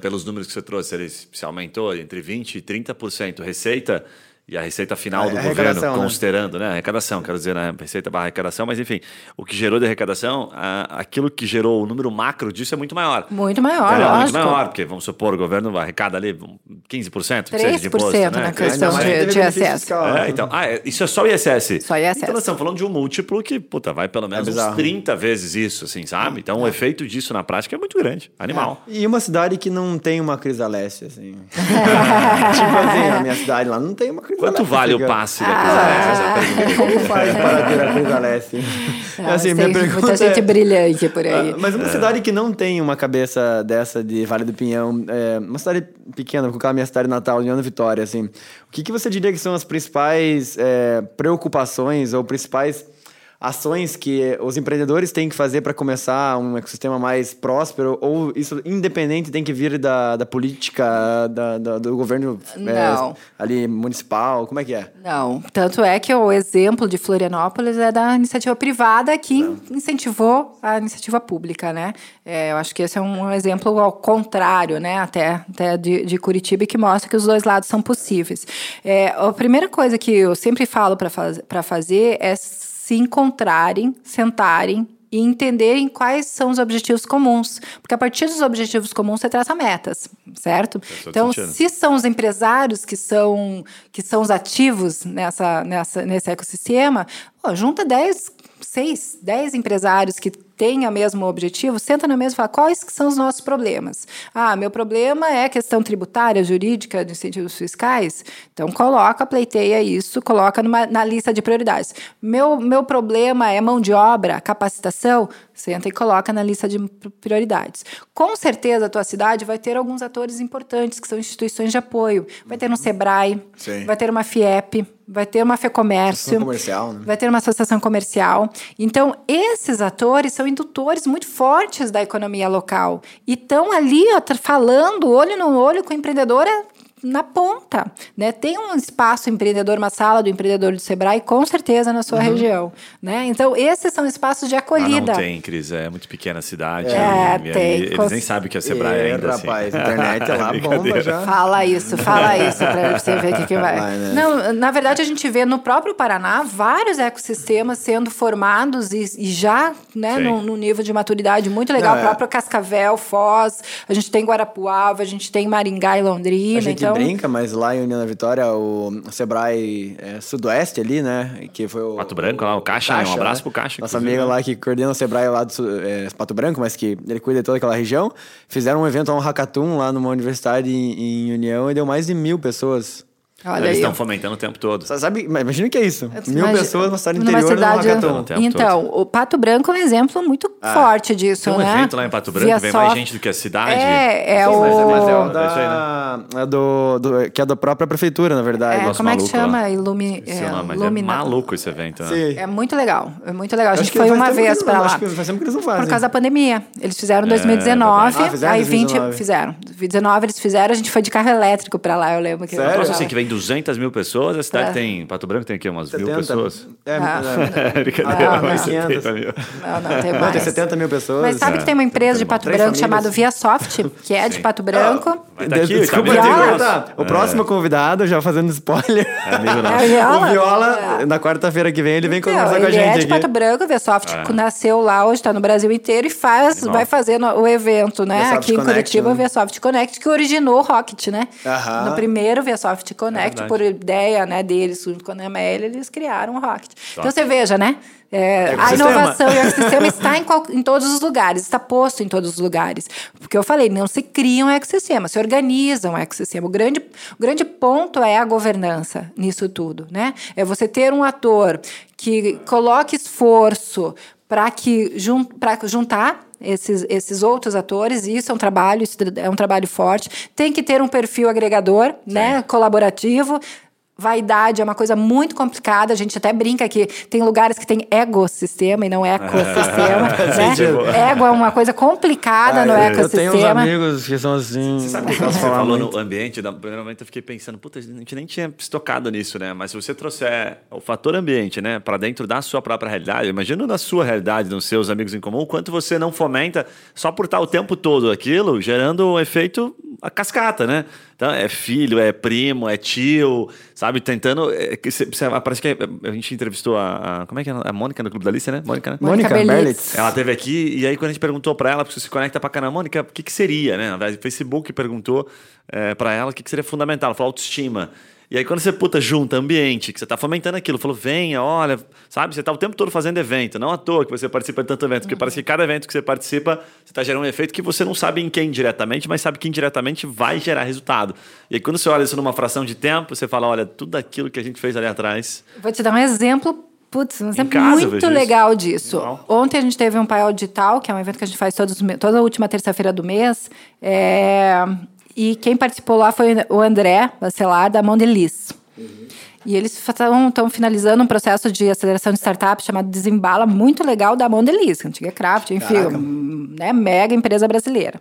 pelos números que você trouxe, ele se aumentou entre 20% e 30% receita e a receita final A do arrecadação, governo, né? considerando, né? Arrecadação, quero dizer, né? Receita barra arrecadação, mas enfim, o que gerou de arrecadação, a- aquilo que gerou o número macro disso é muito maior. Muito maior, é, muito maior, porque vamos supor, o governo arrecada ali 15%, que seja de 3% imposto, né? na Que- questão mais de- de fiscal, É, né? então, ah, é- isso é só o ISS. Só ISS. Então nós estamos falando de um múltiplo que, puta, vai pelo menos uns bizarro. 30 vezes isso, assim, sabe? Então o efeito disso na prática é muito grande. Animal. E uma cidade que não tem uma Crisaleste, assim. tipo assim, a minha cidade lá não tem uma Crisaleste. Quanto vale o passe da Ah. Crisaleste? Essa é. Como faz para ter a Crisaleste? Ah, assim, tem minha pergunta muita gente é- brilhante por aí. Ah, Mas uma cidade que não tem uma cabeça dessa de Vale do Pinhão, é, uma cidade pequena, vou colocar a minha cidade natal, União da Vitória, assim, o que, que você diria que são as principais é, preocupações ou principais ações que os empreendedores têm que fazer para começar um ecossistema mais próspero ou isso independente tem que vir da, da política da- da- do governo é, Não. ali municipal? Como é que é? Não, tanto é que o exemplo de Florianópolis é da iniciativa privada que incentivou a iniciativa pública, né? É, eu acho que esse é um exemplo ao contrário, né? Até, até de, de Curitiba que mostra que os dois lados são possíveis. É, a primeira coisa que eu sempre falo para faz, pra fazer é se encontrarem, sentarem e entenderem quais são os objetivos comuns. Porque a partir dos objetivos comuns você traça metas, certo? Então, se são os empresários que são, que são os ativos nessa, nessa, nesse ecossistema, pô, junta 10, 6, 10 empresários que o mesmo objetivo, senta na mesa e fala quais são os nossos problemas. Ah, meu problema é questão tributária, jurídica, de incentivos fiscais. Então, coloca, pleiteia isso, coloca numa, na lista de prioridades. Meu, meu problema é mão de obra, capacitação, senta e coloca na lista de prioridades. Com certeza, a tua cidade vai ter alguns atores importantes, que são instituições de apoio. Vai ter um SEBRAE, Sim. vai ter uma FIEP, vai ter uma FEComércio. Né? Vai ter uma associação comercial. Então, esses atores são indutores muito fortes da economia local. E estão ali ó, falando olho no olho com o empreendedor é, na ponta. Né? Tem um espaço empreendedor, uma sala do empreendedor do Sebrae, com certeza, na sua região. Né? Então, esses são espaços de Ah, acolhida. não tem, Cris. É muito pequena a cidade. É, e- e- tem. Eles Com- nem sabem o que é Sebrae É, ainda. assim. rapaz, internet é lá, bomba já. Fala isso, fala isso para você ver o que, que vai. Vai, né? Não, na verdade, a gente vê no próprio Paraná vários ecossistemas sendo formados e, e já né, num, num nível de maturidade muito legal. Não, é. O próprio Cascavel, Foz, a gente tem Guarapuava, a gente tem Maringá e Londrina. Gente então, brinca, mas lá em União da Vitória, o Sebrae é, Sudoeste ali, né? Que foi o. Pato Branco lá, o Caixa, né? Um abraço pro Caixa, Nossa inclusive, amiga né? lá que coordena o Sebrae lá do é, Pato Branco, mas que ele cuida de toda aquela região. Fizeram um evento, um hackathon lá numa universidade em, em União e deu mais de mil pessoas. Olha Eles aí. estão fomentando o tempo todo. Sa- Sabe, imagina o que é isso? Mil Imagina- pessoas numa cidade interior cidade- num hackathon. O tempo Então, o Pato Branco é um exemplo muito forte disso, Tem um né? evento lá em Pato Branco Via que vem mais gente do que a cidade. É, é Sim, o... mas, é- mas é o É da, é do, do- que é da própria prefeitura, na verdade. É, como é que chama? Ilumi... É, lá, mas Lumina- é maluco esse evento, né? Sim. É muito legal, é muito legal. A gente foi uma vez não- lá. acho que faz tempo que eles não fazem. Por causa da pandemia. Eles fizeram em É, 2019, verdade. Ah, fizeram em aí 20 2019. fizeram. 2019 eles fizeram, a gente foi de carro elétrico para lá, eu lembro que Sério? Assim que vem 200 mil pessoas, a cidade É. tem. Pato Branco tem aqui umas mil 70. pessoas. É, Ah. é, Brincadeira, Ah, mas não. 70 mil. Não, não, tem não, mais. tem 70 mil pessoas. Mas sabe É, que tem uma empresa de. Pato Branco chamada Viasoft, que é de. Pato Branco. Tá aqui, De- Desculpa, tá. O próximo convidado, já fazendo spoiler. É amigo É, nosso. o Viola. O Viola, É. na quarta-feira que vem, ele vem Então, conversar com a ele gente é de aqui. Pato Branco, o Viasoft É. nasceu lá, hoje está no Brasil inteiro e faz, vai fazendo o evento, né? Aqui em Curitiba, né? o Viasoft Connect, que originou o Rocket, né? No primeiro Viasoft Connect, verdade. por ideia né, deles, junto com a Amélia, eles criaram o Rocket. Então você veja, né? É, a Ecossistema. inovação e o ecossistema está em, qual- em todos os lugares, está posto em todos os lugares. Porque eu falei, não se cria um ecossistema, se organiza um ecossistema. O grande, o grande ponto é a governança nisso tudo, né? É você ter um ator que coloque esforço para que jun, para juntar esses, esses outros atores, e isso é um trabalho, isso é um trabalho forte. Tem que ter um perfil agregador, né? Colaborativo. Vaidade é uma coisa muito complicada. A gente até brinca que tem lugares que tem ecossistema e não ecossistema. né? Ego é uma coisa complicada no Ah, eu tenho uns ecossistema. amigos que são assim. Você sabe que quando você falou no ambiente, da primeiro momento eu fiquei pensando, puta, a gente nem tinha se tocado nisso, né? Mas se você trouxer o fator ambiente, né, para dentro da sua própria realidade, imagina na sua realidade, nos seus amigos em comum, o quanto você não fomenta só por estar o tempo todo aquilo, gerando um efeito a cascata, né? Então é filho, é primo, é tio, sabe? Tentando. É, que cê- cê- parece que a gente entrevistou a, a- Como é que é? A Mônica no Clube da Alice, né? Mônica, né? Mônica Mônica Berlitz. Ela teve aqui e aí quando a gente perguntou pra ela, porque você se conecta pra caramba, Mônica, o que, que seria, né? Na verdade, o Facebook perguntou é, para ela o que, que seria fundamental. Ela falou autoestima. E aí quando você puta junta ambiente, que você tá fomentando aquilo, falou, venha, olha, sabe? Você tá o tempo todo fazendo evento, não à toa que você participa de tanto evento, porque parece que cada evento que você participa, você tá gerando um efeito que você não sabe em quem diretamente, mas sabe que indiretamente vai gerar resultado. E aí quando você olha isso numa fração de tempo, você fala, olha, tudo aquilo que a gente fez ali atrás, Vou te dar um exemplo, putz, um exemplo casa muito legal disso. Legal. Ontem a gente teve um paiol digital, que é um evento que a gente faz todos, toda a última terça-feira do mês. é, E quem participou lá foi o André Bacelar, da Mondeliz. E eles estão finalizando um processo de aceleração de startups chamado Desembala, muito legal da Mondeliz, antiga Craft, enfim, Caraca. um, né, mega empresa brasileira.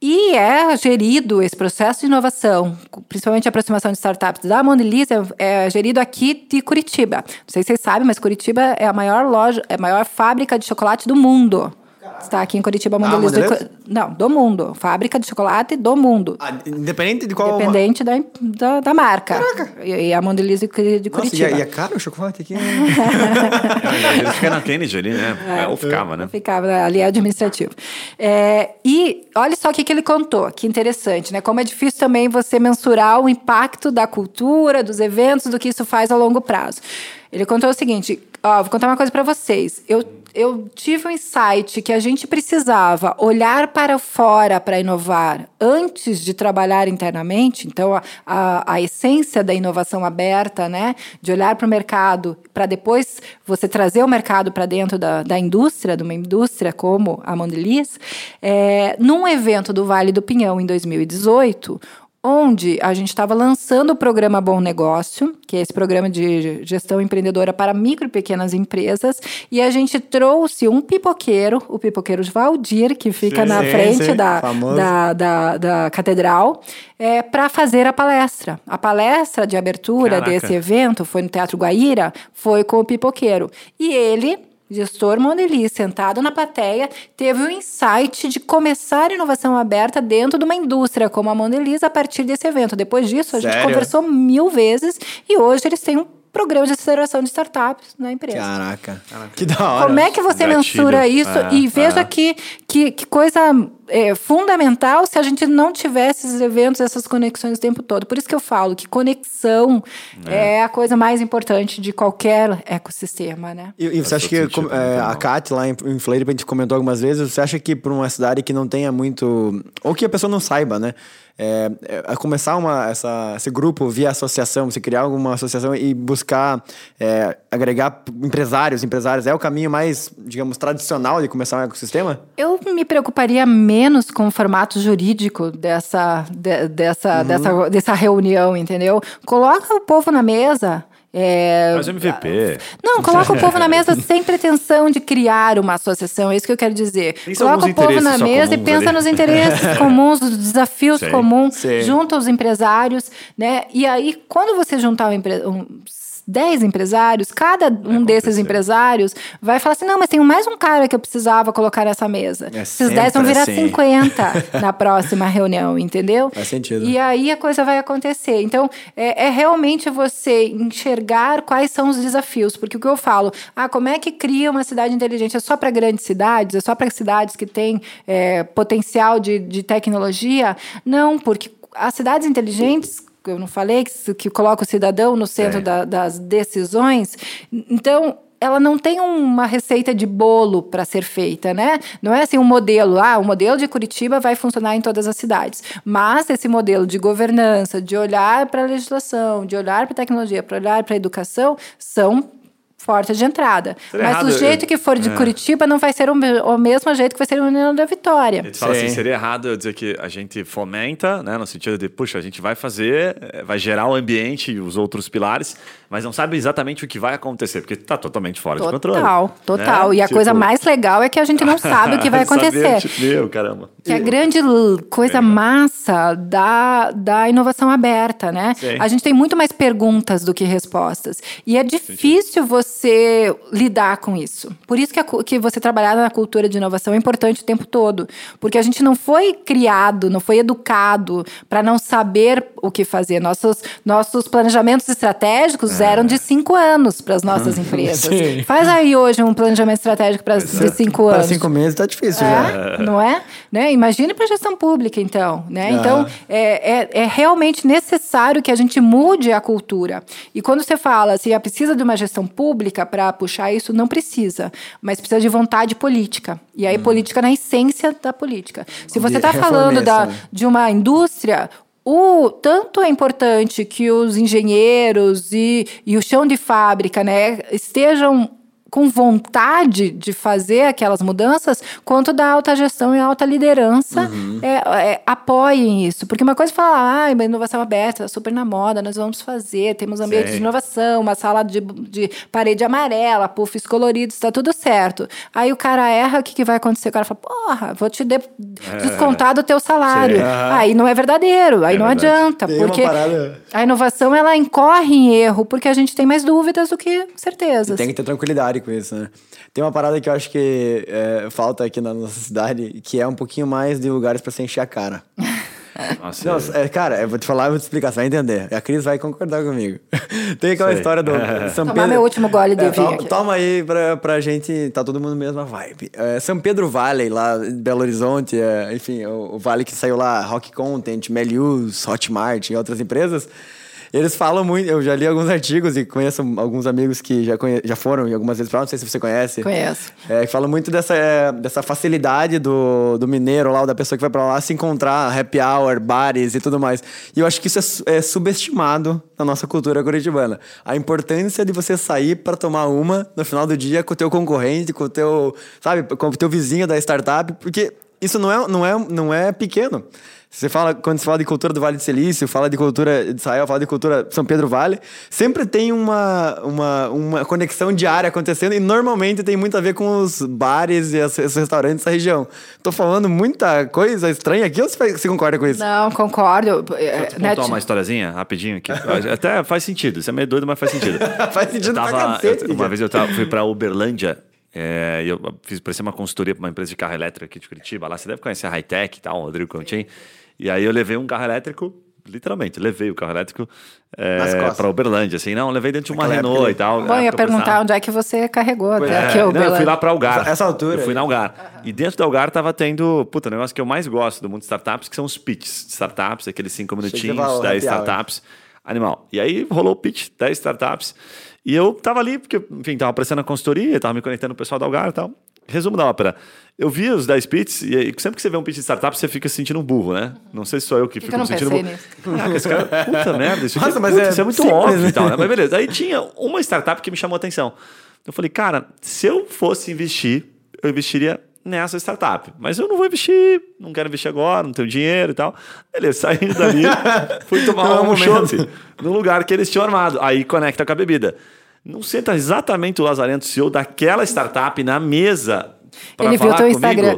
E é gerido esse processo de inovação, principalmente a aproximação de startups da Mondeliz, é, é gerido aqui de Curitiba. Não sei se vocês sabem, mas Curitiba é a maior loja, é a maior fábrica de chocolate do mundo. Está aqui em Curitiba, a Mondeliz. Mondelez? do- não, do mundo. Fábrica de chocolate do mundo. Ah, independente de qual. Independente da, da, da marca. E, e a Mondeliz de, Nossa, e, Curitiba. é- e é caro o chocolate aqui? ele fica na Kennedy ali, né? É, ou ficava, né? Ficava, ali é administrativo. É, e olha só o que, que ele contou, que interessante, né? Como é difícil também você mensurar o impacto da cultura, dos eventos, do que isso faz ao longo prazo. Ele contou o seguinte: ó, vou contar uma coisa para vocês. Eu, eu tive um insight que a gente precisava olhar para fora para inovar antes de trabalhar internamente. Então, a, a, a essência da inovação aberta, né? De olhar para o mercado, para depois você trazer o mercado para dentro da, da indústria, de uma indústria como a Mondeliz, é, num evento do Vale do Pinhão em 2018, onde a gente estava lançando o programa Bom Negócio, que é esse programa de gestão empreendedora para micro e pequenas empresas, e a gente trouxe um pipoqueiro, o pipoqueiro de Valdir, que fica Sim, na frente sim, da, da, da, da catedral, é, para fazer a palestra. A palestra de abertura Caraca. desse evento foi no Teatro Guaíra, foi com o pipoqueiro. E ele gestor Mondeli, sentado na plateia, teve o insight de começar inovação aberta dentro de uma indústria como a Mondeliz a partir desse evento. Depois disso, a gente Sério? conversou mil vezes e hoje eles têm um programa de aceleração de startups na empresa. Caraca. Que da hora. Como é que você Gatilho. mensura isso? É, e veja é. que, que, que coisa é, fundamental se a gente não tivesse esses eventos, essas conexões o tempo todo. Por isso que eu falo que conexão é, a coisa mais importante de qualquer ecossistema, né? E, e você acha que sentido, como- é, né? a Kat lá em, em Floripa, a gente comentou algumas vezes, você acha que para uma cidade que não tenha muito. Ou que a pessoa não saiba, né? É, é, a começar uma, essa, esse grupo via associação, você criar alguma associação e buscar é, agregar empresários, empresários, é o caminho mais, digamos, tradicional de começar um ecossistema? Eu me preocuparia menos com o formato jurídico dessa, de- dessa, dessa, dessa reunião, entendeu? Coloca o povo na mesa. é, Faz MVP. Não, coloca o povo na mesa sem pretensão de criar uma associação, é isso que eu quero dizer. Pensa coloca o povo na mesa e pensa ali. nos interesses comuns, os desafios Sei. comuns, Sei. junta os empresários, né? E aí, quando você juntar um empre- 10 empresários, cada um desses empresários vai falar assim: não, mas tem mais um cara que eu precisava colocar nessa mesa. É Esses 10 vão virar assim. 50 na próxima reunião, entendeu? Faz sentido. E aí a coisa vai acontecer. Então, é, é realmente você enxergar quais são os desafios. Porque o que eu falo, ah, como é que cria uma cidade inteligente? É só para grandes cidades? É só para cidades que têm é, potencial de, de tecnologia? Não, porque as cidades inteligentes. Eu não falei que, que coloca o cidadão no centro Sim. da- das decisões. Então, ela não tem uma receita de bolo para ser feita, né? Não é assim um modelo, ah, o modelo de Curitiba vai funcionar em todas as cidades. Mas esse modelo de governança, de olhar para a legislação, de olhar para a tecnologia, para olhar para a educação, são portas de entrada. Seria Mas errado, do jeito eu- que for de é. Curitiba, não vai ser o, o mesmo jeito que vai ser o União da Vitória. Ele fala Sim. assim, seria errado eu dizer que a gente fomenta, né, no sentido de, puxa, a gente vai fazer, eh, vai gerar o ambiente e os outros pilares, mas não sabe exatamente o que vai acontecer, porque está totalmente fora de controle. Total, total. né? E a Tipo, coisa mais legal é que a gente não sabe o que vai acontecer. tipo, meu, caramba. Que é a grande coisa massa da, da inovação aberta, né? Sim. A gente tem muito mais perguntas do que respostas. E é difícil você lidar com isso. Por isso que, a, que você trabalhar na cultura de inovação é importante o tempo todo. Porque a gente não foi criado, não foi educado para não saber o que fazer. Nossos, nossos planejamentos estratégicos é. Eram de cinco anos para as nossas empresas. Sim. Faz aí hoje um planejamento estratégico para de cinco anos. Para cinco meses está difícil, é, já. Não é? Né? Imagine para gestão pública, então. Né? Então, é, é, é realmente necessário que a gente mude a cultura. E quando você fala assim, ah, precisa de uma gestão pública para puxar isso, não precisa. Mas precisa de vontade política. E aí, hum. política na essência da política. Se você está falando da, né? de uma indústria, o tanto é importante que os engenheiros e, e o chão de fábrica né, estejam com vontade de fazer aquelas mudanças, quanto da alta gestão e alta liderança uhum. é, é, apoiem isso. Porque uma coisa é falar, ah, inovação aberta, super na moda, nós vamos fazer, temos ambiente Sim. de inovação, uma sala de, de parede amarela, puffs coloridos, está tudo certo. Aí o cara erra, o que, que vai acontecer? O cara fala, porra, vou te de, é. descontar do teu salário. Sim. Aí não é verdadeiro, aí é não verdade. adianta. Tem porque a inovação, ela incorre em erro, porque a gente tem mais dúvidas do que certezas. E tem que ter tranquilidade com isso, né? Tem uma parada que eu acho que é, falta aqui na nossa cidade, que é um pouquinho mais de lugares para se encher a cara. Nossa, Não, é, cara, eu vou te falar, eu vou te explicar, você vai entender. A Cris vai concordar comigo. Tem aquela Sei. história do São Tomar Pedro. meu último gole de é, vinho. Toma, toma aí pra, pra gente, tá todo mundo mesma vibe. É, São Pedro Valley, lá em Belo Horizonte, é, enfim, o, o, vale que saiu lá, Rock Content, Melius, Hotmart e outras empresas. Eles falam muito, eu já li alguns artigos e conheço alguns amigos que já, conhe, já foram e algumas vezes para não sei se você conhece. Conheço. É, que falam muito dessa, é, dessa facilidade do, do mineiro lá, ou da pessoa que vai para lá se encontrar, happy hour, bares e tudo mais. E eu acho que isso é, é subestimado na nossa cultura curitibana. A importância de você sair para tomar uma no final do dia com o teu concorrente, com o teu, sabe, com o teu vizinho da startup, porque isso não é, não é, não é pequeno. Você fala, quando você fala de cultura do Vale do Silício, fala de cultura de Israel, fala de cultura São Pedro Vale, sempre tem uma, uma, uma conexão diária acontecendo e normalmente tem muito a ver com os bares e os restaurantes da região. Tô falando muita coisa estranha aqui ou você concorda com isso? Não, concordo. É, Vou contar uma historiazinha rapidinho aqui. Até faz sentido. Isso é meio doido, mas faz sentido. faz sentido tava, pra cacete. Eu, uma vez eu tava, fui pra Uberlândia é, eu fiz parecer uma consultoria para uma empresa de carro elétrico aqui de Curitiba. Lá você deve conhecer a Hightech e tal, o Rodrigo Contin. E aí eu levei um carro elétrico, literalmente, levei o carro elétrico é, para Uberlândia, assim, não, levei dentro de uma Renault época, e tal. Bom, ia perguntar onde é que você carregou até é, aqui, não, eu fui lá para Algar. Essa altura. Eu fui na Algar. Uhum. E dentro da Algar tava tendo, puta, o negócio que eu mais gosto do mundo de startups, que são os pitches de startups, aqueles cinco minutinhos, 10 startups. Animal. E aí rolou o pitch, 10 startups. E eu tava ali, porque, enfim, tava aparecendo a consultoria, tava me conectando com o pessoal da Algar e tal. Resumo da ópera. Eu vi os 10 pits e sempre que você vê um pitch de startup, você fica se sentindo um burro, né? Não sei se sou eu que, fico me sentindo burro. Caraca, esse cara, puta merda, isso, Nossa, aqui, mas puta, é, isso é muito simples, óbvio e tal, né? Mas beleza. Aí tinha uma startup que me chamou a atenção. Eu falei, cara, se eu fosse investir, eu investiria nessa startup. Mas eu não vou investir, não quero investir agora, não tenho dinheiro e tal. Beleza, saindo dali, fui tomar não, um chopp no lugar que eles tinham armado. Aí conecta com a bebida. Não senta exatamente o Lazarento, CEO daquela startup, na mesa Ele viu teu comigo. Instagram.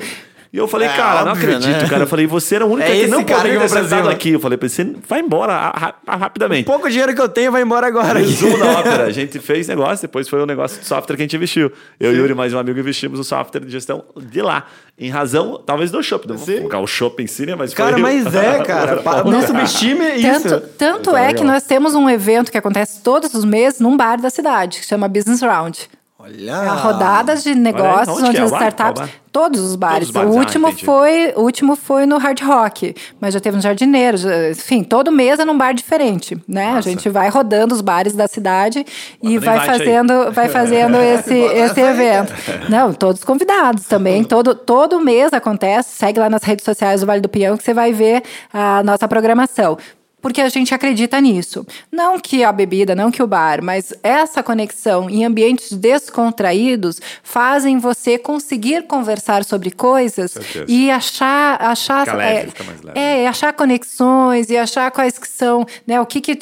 E eu falei, é, cara, óbvio, não acredito, né? cara. Eu falei, você era o único é que não poderia ter sentado aqui. Eu falei, você vai embora rapidamente. O pouco dinheiro que eu tenho vai embora agora. Resumo da ópera. A gente fez negócio, depois foi o um negócio de software que a gente investiu. Eu e o Yuri, mais um amigo, investimos no software de gestão de lá. Em razão, talvez, do shopping. Não vou colocar o shopping em si, né? Mas cara, mas é, cara. não subestime isso. Tanto, tanto então, é legal. que nós temos um evento que acontece todos os meses num bar da cidade, que chama Business Round. Olha! É rodadas de negócios onde, onde as é? startups. Todos os bares. Todos os bares. O, ah, último ah, foi, o último foi no Hard Rock, mas já teve nos Jardineiros. Enfim, todo mês é num bar diferente, né? Nossa. A gente vai rodando os bares da cidade e vai fazendo, vai fazendo esse, esse evento. Não, todos convidados também. Todo, todo mês acontece. Segue lá nas redes sociais do Vale do Pinhão que você vai ver a nossa programação porque a gente acredita nisso. Não que a bebida, não que o bar, mas essa conexão em ambientes descontraídos fazem você conseguir conversar sobre coisas e achar achar leve, é, é, achar conexões e achar quais que são, né, o que que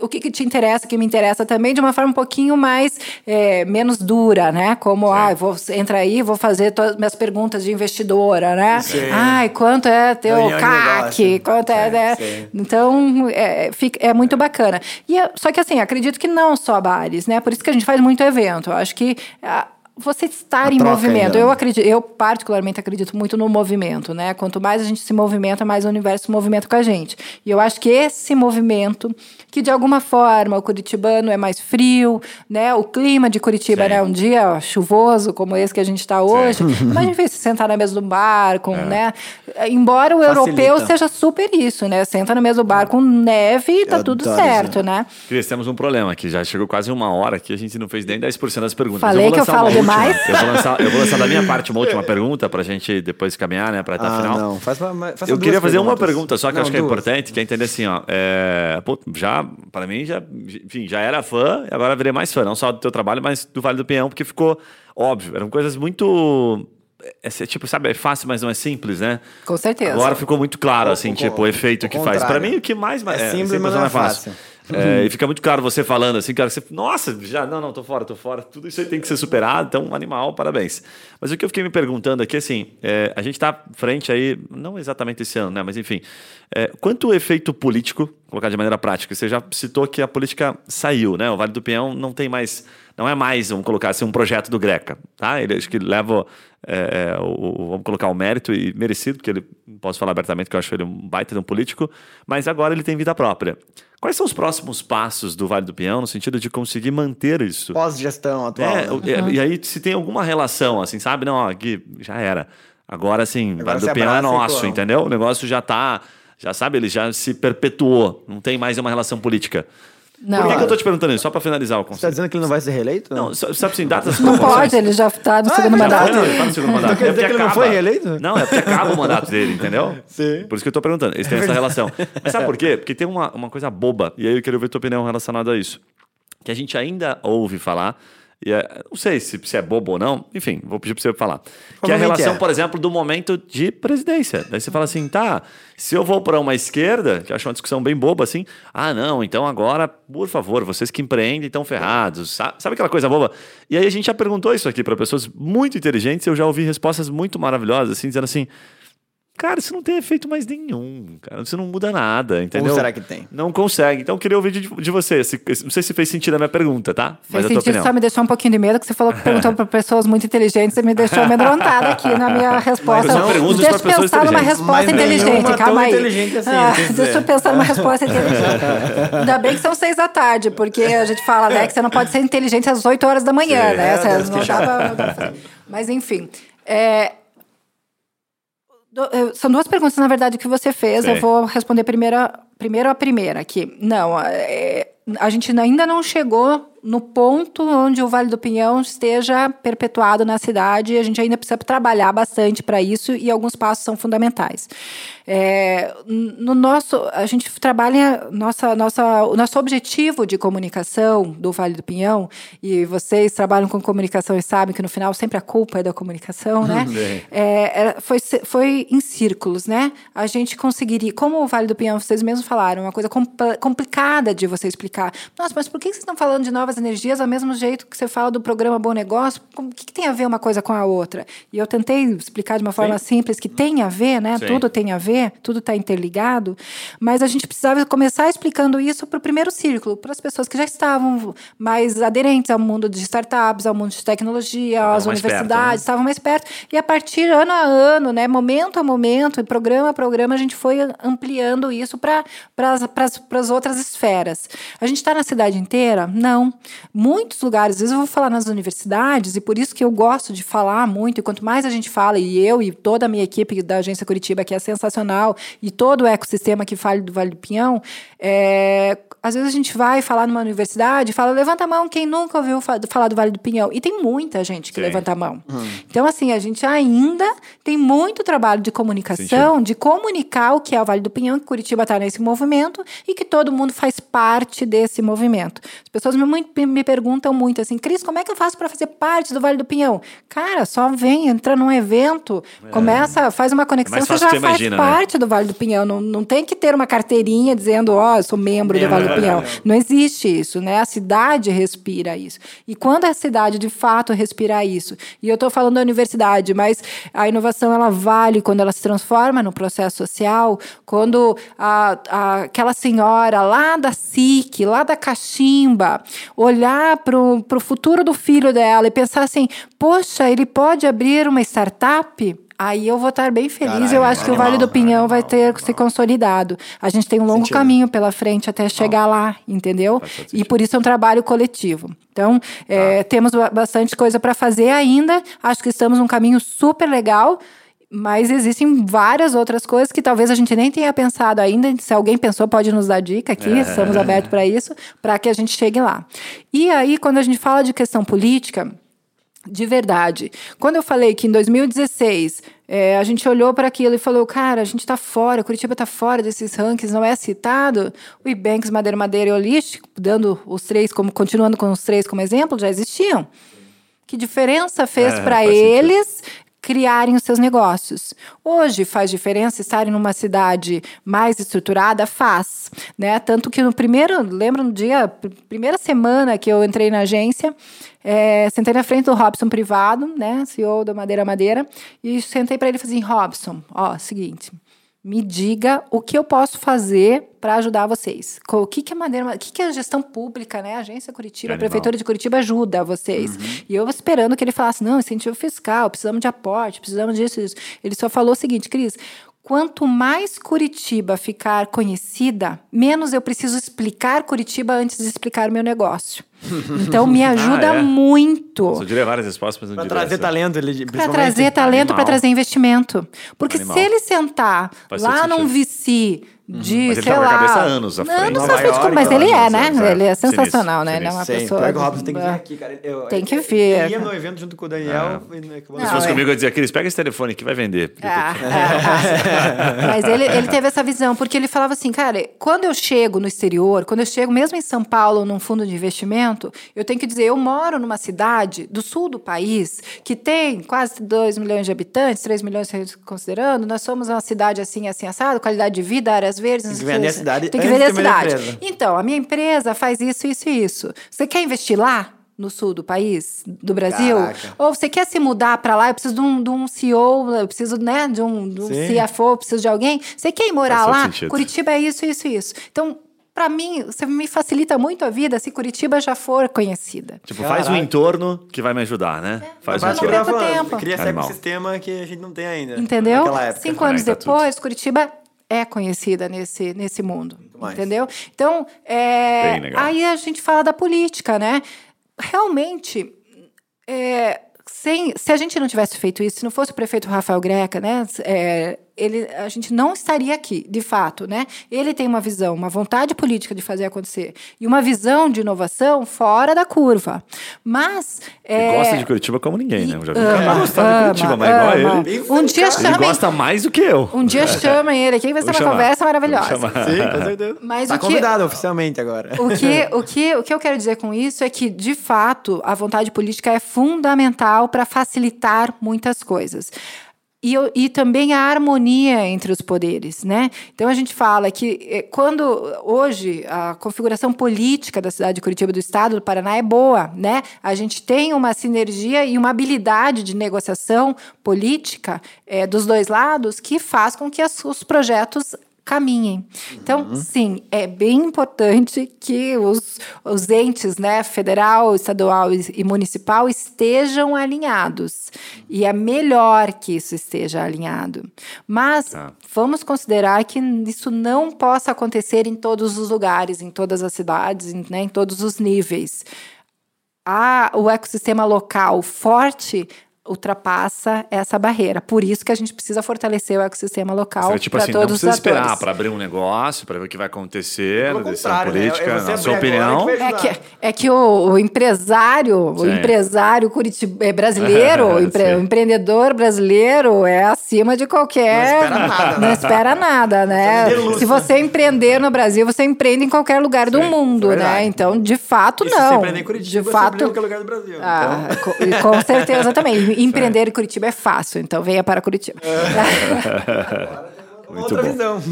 o que, que te interessa, o que me interessa também, de uma forma um pouquinho mais é, menos dura, né? Como, ah, vou entrar aí, vou fazer todas minhas perguntas de investidora, né? Sim. Ai, quanto é teu CAC? Quanto é, Sim, né? sim. Então, é, fica- é muito bacana. E, só que assim, acredito que não só bares, né? Por isso que a gente faz muito evento. Eu acho que você estar A em movimento. ainda. Eu acredito, eu particularmente acredito muito no movimento, né? Quanto mais a gente se movimenta, mais o universo se movimenta com a gente. E eu acho que esse movimento, que de alguma forma o curitibano é mais frio, né? O clima de Curitiba, Sim. né? Um dia chuvoso como esse que a gente está hoje. Mas enfim, se sentar na mesa do bar, com, né? Embora o Facilita. europeu seja super isso, né? Senta na mesa do bar com neve e tá Eu tudo certo, isso. né? Cris, temos um problema aqui. Já chegou quase uma hora aqui, a gente não fez nem 10% das perguntas. Falei vou que eu falo uma demais. Eu vou, lançar, eu vou lançar da minha parte uma última pergunta pra gente depois caminhar, né? Pra etapa Ah, final. não. Faz, uma- faça Eu duas queria fazer uma perguntas. pergunta só que eu Não, acho que é duas. importante, que é entender assim, ó. é, pô, já, para mim, já, enfim, já era fã, e agora virei mais fã, não só do teu trabalho, mas do Vale do Pinhão, porque ficou óbvio. Eram coisas muito. É, é, tipo, sabe, é fácil, mas não é simples, né? Com certeza. Agora ficou muito claro, assim, o- tipo, o efeito o que faz. Pra contrário. mim, o que mais. É simples, mas não é fácil. É, e fica muito claro você falando assim, cara, você, nossa, já, não, não, tô fora, tô fora, tudo isso aí tem que ser superado, então, animal, parabéns. Mas o que eu fiquei me perguntando aqui, assim, é, a gente tá frente aí, não exatamente esse ano, né, mas enfim, é, quanto o efeito político, colocar de maneira prática, você já citou que a política saiu, né, o Vale do Pinhão não tem mais, não é mais, vamos colocar assim, um projeto do Greca, tá, ele acho que leva, é, é, o, vamos colocar o mérito e merecido, porque ele, posso falar abertamente que eu acho ele um baita de um político, mas agora ele tem vida própria. Quais são os próximos passos do Vale do Pinhão no sentido de conseguir manter isso? Pós-gestão atual. É, o- e- E aí, se tem alguma relação, assim, sabe? Não, ó, Gui, já era. Agora, assim, Agora Vale do Pinhão é nosso, entendeu? O negócio já tá, já sabe, ele já se perpetuou. Não tem mais uma relação política. Não, Por que, que eu tô te perguntando isso? Só pra finalizar o Você tá dizendo que ele não vai ser reeleito? Não, sa- sabe assim, datas não pode, ele já tá no Ah, segundo é verdade. mandato. Não, ele tá no segundo mandato. Então quer dizer porque que ele não acaba. foi reeleito? Não, é porque acaba o mandato dele, entendeu? Sim. Por isso que eu tô perguntando. Eles têm essa relação. Mas sabe por quê? Porque tem uma, uma coisa boba, e aí eu queria ver tua opinião relacionada a isso. Que a gente ainda ouve falar, e é- não sei se, se é bobo ou não, enfim, vou pedir pra você falar. Que é a relação, é. por exemplo, do momento de presidência. Daí você fala assim, tá, se eu vou para uma esquerda, que eu acho uma discussão bem boba assim, ah, não, então agora, por favor, vocês que empreendem estão ferrados. Sabe, sabe aquela coisa boba? E aí a gente já perguntou isso aqui para pessoas muito inteligentes, eu já ouvi respostas muito maravilhosas, assim, dizendo assim. Cara, isso não tem efeito mais nenhum, cara. Isso não muda nada, entendeu? será que tem? Não consegue. Então eu queria ouvir de, de você. Se- não sei se fez sentido a minha pergunta, tá? Fez a tua sentido, opinião. só me deixou um pouquinho de medo, que você falou que perguntou para pessoas muito inteligentes, você me deixou amedrontada aqui na minha resposta. Mas não deixa eu pensar numa resposta Mas inteligente, calma aí. inteligente assim, Ah, deixa eu pensar numa resposta inteligente. Ainda bem que são seis da tarde, porque a gente fala, né, que você não pode ser inteligente às oito horas da manhã, Sim. né? É, Você Deus, não pra- não fazer. Mas enfim. é, do- eu- São duas perguntas, na verdade, que você fez. Sim. Eu vou responder primeira, primeiro a primeira aqui. Não, é, a gente ainda não chegou no ponto onde o Vale do Pinhão esteja perpetuado na cidade. A gente ainda precisa trabalhar bastante para isso e alguns passos são fundamentais. É, no nosso, a gente trabalha nossa, nossa, o nosso objetivo de comunicação do Vale do Pinhão e vocês trabalham com comunicação e sabem que no final sempre a culpa é da comunicação, né? É, era- foi, se- foi em círculos, né? A gente conseguiria, como o Vale do Pinhão, vocês mesmos falaram, uma coisa compl- complicada de você explicar. Nossa, mas por que vocês estão falando de novas energias ao mesmo jeito que você fala do programa Bom Negócio? O que, que tem a ver uma coisa com a outra? E eu tentei explicar de uma forma simples que tem a ver, né? Sim. Tudo tem a ver, tudo está interligado, mas a gente precisava começar explicando isso para o primeiro círculo, para as pessoas que já estavam mais aderentes ao mundo de startups, ao mundo de tecnologia, às mais perto, universidades, né? estavam mais perto. E a partir ano a ano, né, momento a momento, e programa a programa, a gente foi ampliando isso para as outras esferas. A gente está na cidade inteira? Não. Muitos lugares, às vezes eu vou falar nas universidades, e por isso que eu gosto de falar muito, e quanto mais a gente fala, e eu e toda a minha equipe da Agência Curitiba, que é sensacional, e todo o ecossistema que fala do Vale do Pinhão, é, às vezes a gente vai falar numa universidade e fala, levanta a mão quem nunca ouviu fa- falar do Vale do Pinhão. E tem muita gente que Sim. levanta a mão. Então, assim, a gente ainda tem muito trabalho de comunicação, de comunicar o que é o Vale do Pinhão, que Curitiba está nesse movimento e que todo mundo faz parte desse movimento. As pessoas me, me, perguntam muito assim, Cris, como é que eu faço para fazer parte do Vale do Pinhão? Cara, só vem, entra num evento, é. começa, faz uma conexão, é você já faz imagina, né? parte né? do Vale do Pinhão. Não, não tem que ter uma carteirinha dizendo, ó, oh, eu sou membro do Vale do Não existe isso, né? A cidade respira isso. E quando a cidade de fato respira isso, e eu estou falando da universidade, mas a inovação ela vale quando ela se transforma no processo social, quando a, a, aquela senhora lá da SIC, lá da Cachimba, olhar para o futuro do filho dela e pensar assim: poxa, ele pode abrir uma startup? Aí eu vou estar bem feliz. Caralho, eu acho que o Vale do Pinhão vai ter se consolidado. A gente tem um longo Sentido. caminho pela frente até chegar lá, entendeu? E por isso é um trabalho coletivo. Então, é, ah. temos bastante coisa para fazer ainda. Acho que estamos num caminho super legal. Mas existem várias outras coisas que talvez a gente nem tenha pensado ainda. Se alguém pensou, pode nos dar dica aqui, é. estamos abertos para isso, para que a gente chegue lá. E aí, quando a gente fala de questão política, de verdade. Quando eu falei que em 2016 é, a gente olhou para aquilo e falou, cara, a gente está fora, Curitiba está fora desses rankings, não é citado. O Ibanks, Madeira Madeira e Holístico, dando os três como continuando com os três como exemplo, já existiam. Que diferença fez é, para eles sentido criarem os seus negócios. Hoje faz diferença estarem numa cidade mais estruturada? Faz, né? Tanto que no primeiro, lembra no dia, primeira semana que eu entrei na agência, é, sentei na frente do Robson privado, né, CEO da Madeira Madeira, e sentei para ele e falei assim, Robson, ó, seguinte, me diga o que eu posso fazer para ajudar vocês. O que, que a maneira, o que, que a gestão pública, né, a agência Curitiba, a prefeitura de Curitiba ajuda vocês. Uhum. E eu esperando que ele falasse, não, incentivo fiscal, precisamos de aporte, precisamos disso, disso. Ele só falou o seguinte, Cris, Quanto mais Curitiba ficar conhecida, menos eu preciso explicar Curitiba antes de explicar o meu negócio. Então me ajuda ah, é? muito. Eu diria várias respostas, mas não Para trazer talento, ele Para trazer talento, para trazer investimento. Porque Animal. se ele sentar lá num VC. De, mas ele sei tá lá. cabeça anos à frente. Anos à frente, mas ele é, né? Ele é sensacional, né? Ele é uma pessoa. Que o Robson tem que vir aqui, cara. Eu, tem que vir. Eu ia no evento junto com o Daniel. É. Se fosse comigo, eu dizia, Cris, pega esse telefone que vai vender. Ah, é, mas ele, ele teve essa visão, porque ele falava assim, cara, quando eu chego no exterior, quando eu chego mesmo em São Paulo, num fundo de investimento, eu tenho que dizer, eu moro numa cidade do sul do país que tem quase 2 milhões de habitantes, 3 milhões considerando, nós somos uma cidade assim, assim, assado, qualidade de vida, áreas verdes cidade. Tem que vender a cidade. Então, a minha empresa faz isso, isso e isso. Você quer investir lá? no sul do país, do Brasil? Caraca. Ou você quer se mudar para lá? Eu preciso de um, de um CEO, eu preciso né, de um, de um CFO, eu preciso de alguém. Você quer ir morar lá? Sentido. Curitiba é isso, isso, isso. Então, para mim, você me facilita muito a vida se Curitiba já for conhecida. Tipo, Caraca. faz um entorno que vai me ajudar, né? É, faz um entorno. Tempo. Cria esse ecossistema que a gente não tem ainda. Entendeu? Cinco anos depois, tudo. Curitiba é conhecida nesse, nesse mundo, entendeu? Então, é, aí a gente fala da política, né? Realmente, é, sem, se a gente não tivesse feito isso, se não fosse o prefeito Rafael Greca, né, é, ele, a gente não estaria aqui, de fato, né? Ele tem uma visão, uma vontade política de fazer acontecer e uma visão de inovação fora da curva. Mas é... ele gosta de Curitiba como ninguém, né? Eu já vi um cara gostar de Curitiba, mas ama. igual ele. Um dia chamem, ele gosta mais do que eu. Um dia chamem ele aqui, vai ser uma chamar. conversa maravilhosa. Sim, com certeza. Mas tá o que, convidado oficialmente agora. O que, o que, o que eu quero dizer com isso é que, de fato, a vontade política é fundamental para facilitar muitas coisas e, e também a harmonia entre os poderes, né? Então a gente fala que eh, quando hoje a configuração política da cidade de Curitiba do Estado do Paraná é boa, né? A gente tem uma sinergia e uma habilidade de negociação política é, dos dois lados que faz com que as, os projetos caminhem. Então, uhum. sim, é bem importante que os, os entes, né, federal, estadual e municipal estejam alinhados. E é melhor que isso esteja alinhado. Mas tá. vamos considerar que isso não possa acontecer em todos os lugares, em todas as cidades, né, em todos os níveis. A, o ecossistema local forte ultrapassa essa barreira. Por isso que a gente precisa fortalecer o ecossistema local Seria, tipo para assim, não todos os precisa atores. esperar para abrir um negócio, para ver o que vai acontecer, Pelo na decisão contrário, né? política, É você na sua opinião. É que, é que o, o empresário, o Sim. empresário curitiba, é brasileiro, o, empre- o empreendedor brasileiro é acima de qualquer. Não espera nada, Não né? espera nada, né? luz, Se né? você empreender no Brasil, você empreende em qualquer lugar do Sim, mundo, isso é né? Então, de fato, E se não. você empreender em Curitiba, de você fato, abriu qualquer lugar do Brasil. ah, Então, co- e com certeza também. Empreender em Curitiba é fácil, então venha para Curitiba. Muito outra bom. visão.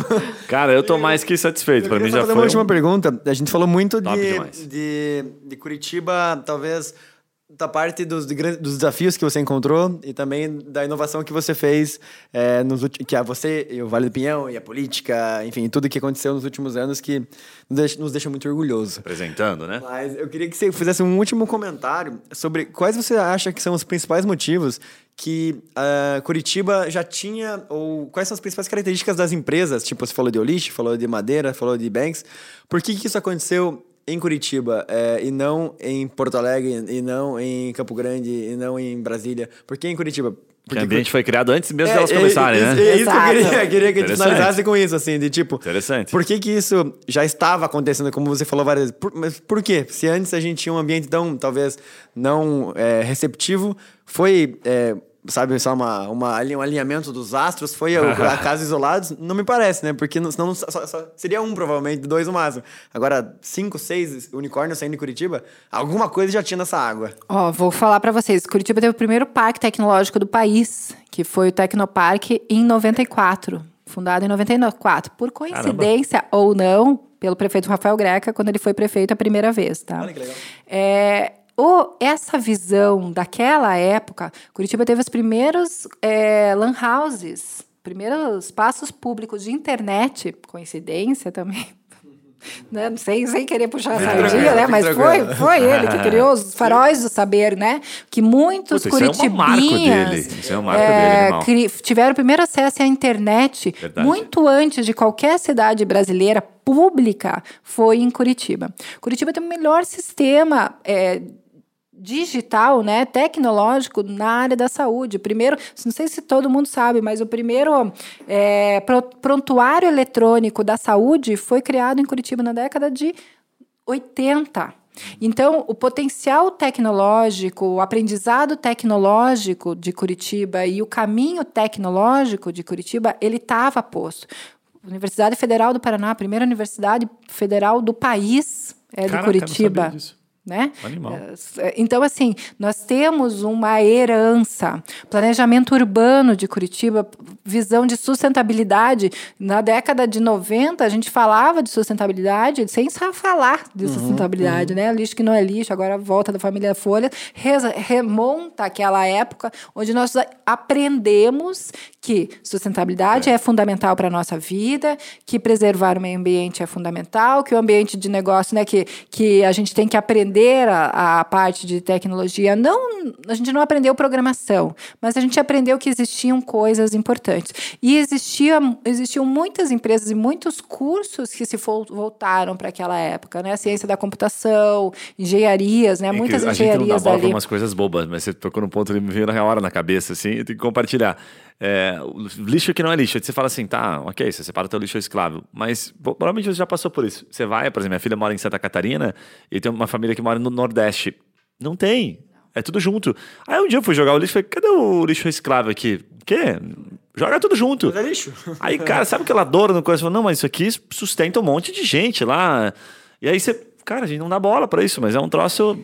Cara, eu tô mais que satisfeito. Para mim já fazer foi. uma última um- pergunta. A gente falou muito de, de, de Curitiba, talvez da parte dos, dos desafios que você encontrou e também da inovação que você fez é, nos que a você e o Vale do Pinhão e a política, enfim, tudo que aconteceu nos últimos anos que nos deixa, nos deixa muito orgulhoso. Apresentando, né? Mas eu queria que você fizesse um último comentário sobre quais você acha que são os principais motivos que ah, Curitiba já tinha, ou quais são as principais características das empresas, tipo, você falou de Oliche, falou de Madeira, falou de Banks, por que, que isso aconteceu em Curitiba eh, e não em Porto Alegre, e não em Campo Grande, e não em Brasília? Por que em Curitiba? Porque o ambiente foi criado antes mesmo É, delas é, começarem, é, né? É isso que eu queria, queria que a gente finalizasse com isso, assim, de tipo... Interessante. Por que que isso já estava acontecendo, como você falou várias vezes? Por, mas por quê? Se antes a gente tinha um ambiente tão, talvez, não é, receptivo, foi... sabe, só uma, uma, um alinhamento dos astros, foi o- a casos isolados? Não me parece, né? Porque não- senão só- só- seria um, provavelmente, dois no máximo. Agora, cinco, seis unicórnios saindo de Curitiba, alguma coisa já tinha nessa água. Ó, vou falar pra vocês. Curitiba teve o primeiro parque tecnológico do país, que foi o Tecnoparque em 94, fundado em 94. Por coincidência ou não, pelo prefeito Rafael Greca, quando ele foi prefeito a primeira vez, tá? Olha que legal. É, o- essa visão daquela época, Curitiba teve os primeiros é, lan houses, primeiros espaços públicos de internet, coincidência também. Né? Não sei, sem querer puxar a sardinha, né? Mas foi, foi ele que criou os faróis do saber, né? Que muitos Puta, é curitibinhas é um é, dele, cri- tiveram o primeiro acesso à internet Verdade. muito antes de qualquer cidade brasileira pública foi em Curitiba. Curitiba tem o melhor sistema é, digital, né, tecnológico na área da saúde. Primeiro, não sei se todo mundo sabe, mas o primeiro é, pro- prontuário eletrônico da saúde foi criado em Curitiba na década de 80. Então, o potencial tecnológico, o aprendizado tecnológico de Curitiba e o caminho tecnológico de Curitiba, ele estava posto. Universidade Federal do Paraná, a primeira universidade federal do país é de Caraca, não Curitiba sabia disso. Né? Animal. É, Então, assim, nós temos uma herança, planejamento urbano de Curitiba, visão de sustentabilidade. Na década de 90, a gente falava de sustentabilidade sem só falar de sustentabilidade, né? Lixo que não é lixo, agora volta da família Folha, remonta àquela época onde nós aprendemos que sustentabilidade é, fundamental para a nossa vida, que preservar o meio ambiente é fundamental, que o ambiente de negócio, né, que, que a gente tem que aprender a, a parte de tecnologia. Não, a gente não aprendeu programação, mas a gente aprendeu que existiam coisas importantes. E existia, existiam muitas empresas e muitos cursos que se vol- voltaram para aquela época, né? Ciência da computação, engenharias, né? É Muitas a gente não dá engenharias bola ali. umas coisas bobas, mas você tocou num ponto que me veio na hora na cabeça, assim, eu tenho que compartilhar. É, lixo que não é lixo. Aí você fala assim, tá, ok, você separa o teu lixo escravo. Mas provavelmente você já passou por isso. Você vai, por exemplo, minha filha mora em Santa Catarina e tem uma família que mora no Nordeste. Não tem. É tudo junto. Aí um dia eu fui jogar o lixo e falei, cadê o lixo escravo aqui? O quê? Joga tudo junto. Mas é lixo. Aí, cara, sabe aquela dor no coração? Não, mas isso aqui sustenta um monte de gente lá. E aí você, cara, a gente não dá bola pra isso, mas é um troço.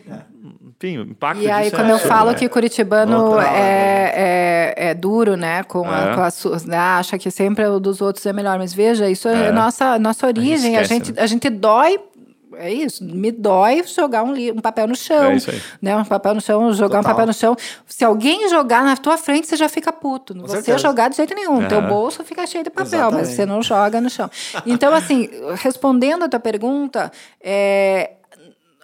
Enfim, o impacto E aí, é quando eu absurdo, falo né? que curitibano Outra é, é, é duro, né? Com, a, É. com as suas, né? Acha que sempre o dos outros é melhor. Mas veja, isso é, É. nossa, nossa origem. A gente, esquece, a gente, dói. É isso, me dói jogar um, li- um papel no chão. É isso aí. Né? Um papel no chão, jogar um Total. papel no chão. Se alguém jogar na tua frente, você já fica puto. Não você certeza. jogar de jeito nenhum. Teu Aham. bolso fica cheio de papel, Exatamente. mas você não joga no chão. Então, assim, respondendo a tua pergunta, é,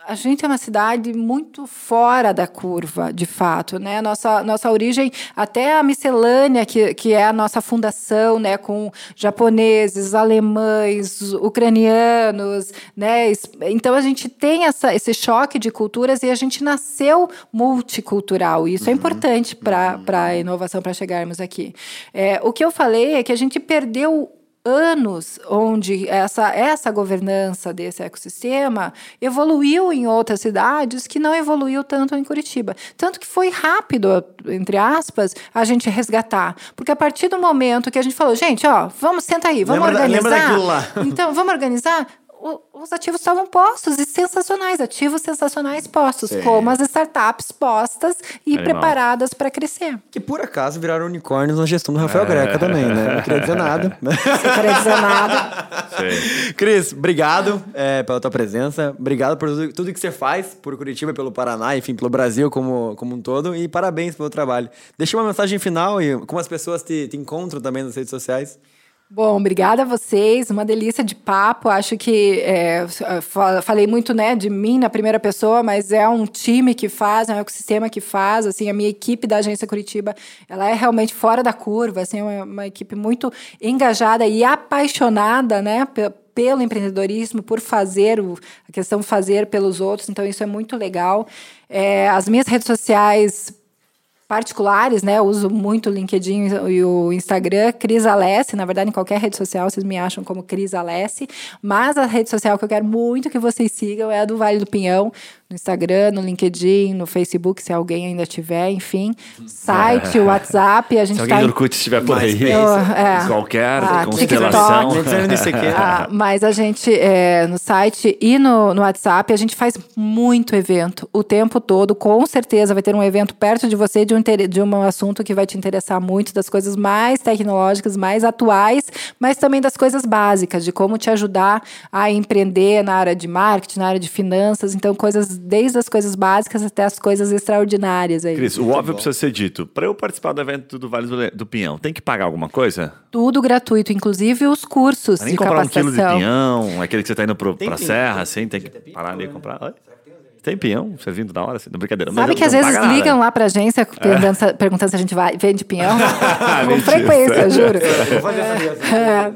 a gente é uma cidade muito fora da curva, de fato, né? Nossa, nossa origem, até a miscelânea, que, que é a nossa fundação, né? Com japoneses, alemães, ucranianos, né? Então a gente tem essa, esse choque de culturas e a gente nasceu multicultural. E isso é uhum. é importante para a inovação, para chegarmos aqui. É, o que eu falei é que a gente perdeu anos onde essa, essa governança desse ecossistema evoluiu em outras cidades que não evoluiu tanto em Curitiba. Tanto que foi rápido, entre aspas, a gente resgatar. Porque a partir do momento que a gente falou, gente, ó, vamos, senta aí, vamos lembra, organizar. Lembra lá. Então, vamos organizar os ativos estavam postos e sensacionais, ativos sensacionais postos, Sim. como as startups postas e Animal. preparadas para crescer. Que por acaso viraram unicórnios na gestão do Rafael é. Greca também, né? Não queria dizer nada. Não queria dizer nada. Sim. Cris, obrigado é, pela tua presença, obrigado por tudo, tudo que você faz por Curitiba, pelo Paraná, enfim, pelo Brasil como, como um todo e parabéns pelo trabalho. Deixa uma mensagem final e como as pessoas te, te encontram também nas redes sociais. Bom, obrigada a vocês, uma delícia de papo. Acho que é, falei muito né, de mim na primeira pessoa, mas é um time que faz, é um ecossistema que faz. Assim, a minha equipe da agência Curitiba, ela é realmente fora da curva, assim, é uma, uma equipe muito engajada e apaixonada, né, pelo empreendedorismo, por fazer o, a questão fazer pelos outros. Então isso é muito legal. É, as minhas redes sociais particulares, né? Eu uso muito o LinkedIn e o Instagram, Cris Alessi, na verdade, em qualquer rede social vocês me acham como Cris Alessi, mas a rede social que eu quero muito que vocês sigam é a do Vale do Pinhão, no Instagram, no LinkedIn, no Facebook, se alguém ainda tiver, enfim. Site, é. WhatsApp, a gente Se alguém tá... do Orkut estiver por aí, eu, é, qualquer ah, constelação. ah, mas a gente, é, no site e no, no WhatsApp, a gente faz muito evento, o tempo todo. Com certeza vai ter um evento perto de você de um, de um assunto que vai te interessar muito, das coisas mais tecnológicas, mais atuais, mas também das coisas básicas, de como te ajudar a empreender na área de marketing, na área de finanças. Então, coisas desde as coisas básicas até as coisas extraordinárias aí. Cris, o óbvio bom. precisa ser dito. Para eu participar do evento do Vale do, do, Pinhão, tem que pagar alguma coisa? Tudo gratuito, inclusive os cursos nem de comprar um quilo de pinhão, aquele que você está indo para a serra, assim, tem que parar ali e comprar. Oi? Tem pinhão servindo na hora, assim, não brincadeira. Sabe Mas que às vezes ligam lá pra agência perguntando, é. perguntando se a gente vai, vende pinhão? Com frequência, juro. É,